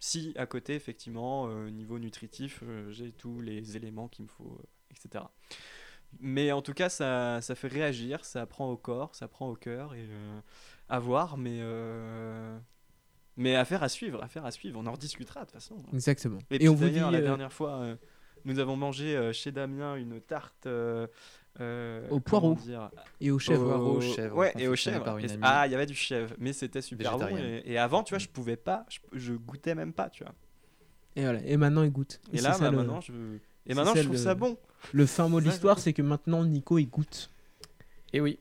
[SPEAKER 3] si à côté, effectivement, euh, niveau nutritif, euh, j'ai tous les éléments qu'il me faut, euh, etc. Mais en tout cas, ça, ça fait réagir, ça prend au corps, ça prend au cœur, et euh, à voir, mais, euh, mais affaire à suivre, affaire à suivre, on en rediscutera de toute façon.
[SPEAKER 1] Exactement.
[SPEAKER 3] Et,
[SPEAKER 1] Et,
[SPEAKER 3] puis
[SPEAKER 1] on vous dit.
[SPEAKER 3] la
[SPEAKER 1] euh,
[SPEAKER 3] dernière fois, euh, nous avons mangé euh, chez Damien une tarte euh,
[SPEAKER 1] Au poireau.
[SPEAKER 3] dire
[SPEAKER 1] et au chèvre.
[SPEAKER 2] Poireau,
[SPEAKER 3] au-
[SPEAKER 2] chèvre,
[SPEAKER 3] Ouais, et au chèvre. Et- ah, il y avait du chèvre, mais c'était super bon. Et, et avant, tu vois, je pouvais pas, je, je goûtais même pas, tu vois.
[SPEAKER 1] Et, voilà. et maintenant, il goûte.
[SPEAKER 3] Et, là,
[SPEAKER 1] ça,
[SPEAKER 3] bah,
[SPEAKER 1] le,
[SPEAKER 3] maintenant, je, et
[SPEAKER 1] c'est
[SPEAKER 3] maintenant, je trouve
[SPEAKER 1] le-
[SPEAKER 3] ça bon.
[SPEAKER 1] le fin mot de l'histoire, c'est que maintenant, Nico, il goûte.
[SPEAKER 2] Et oui.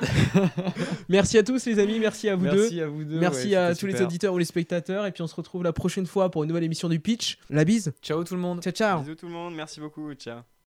[SPEAKER 1] Merci à tous, les amis. Merci à vous deux.
[SPEAKER 2] Merci à vous deux.
[SPEAKER 1] Merci
[SPEAKER 2] ouais,
[SPEAKER 1] à
[SPEAKER 2] c'était
[SPEAKER 1] tous les auditeurs ou les spectateurs. Et puis, on se retrouve la prochaine fois pour une nouvelle émission du Pitch. La bise.
[SPEAKER 2] Ciao tout le monde.
[SPEAKER 1] Ciao, ciao.
[SPEAKER 3] Bisous tout le monde, merci beaucoup, ciao.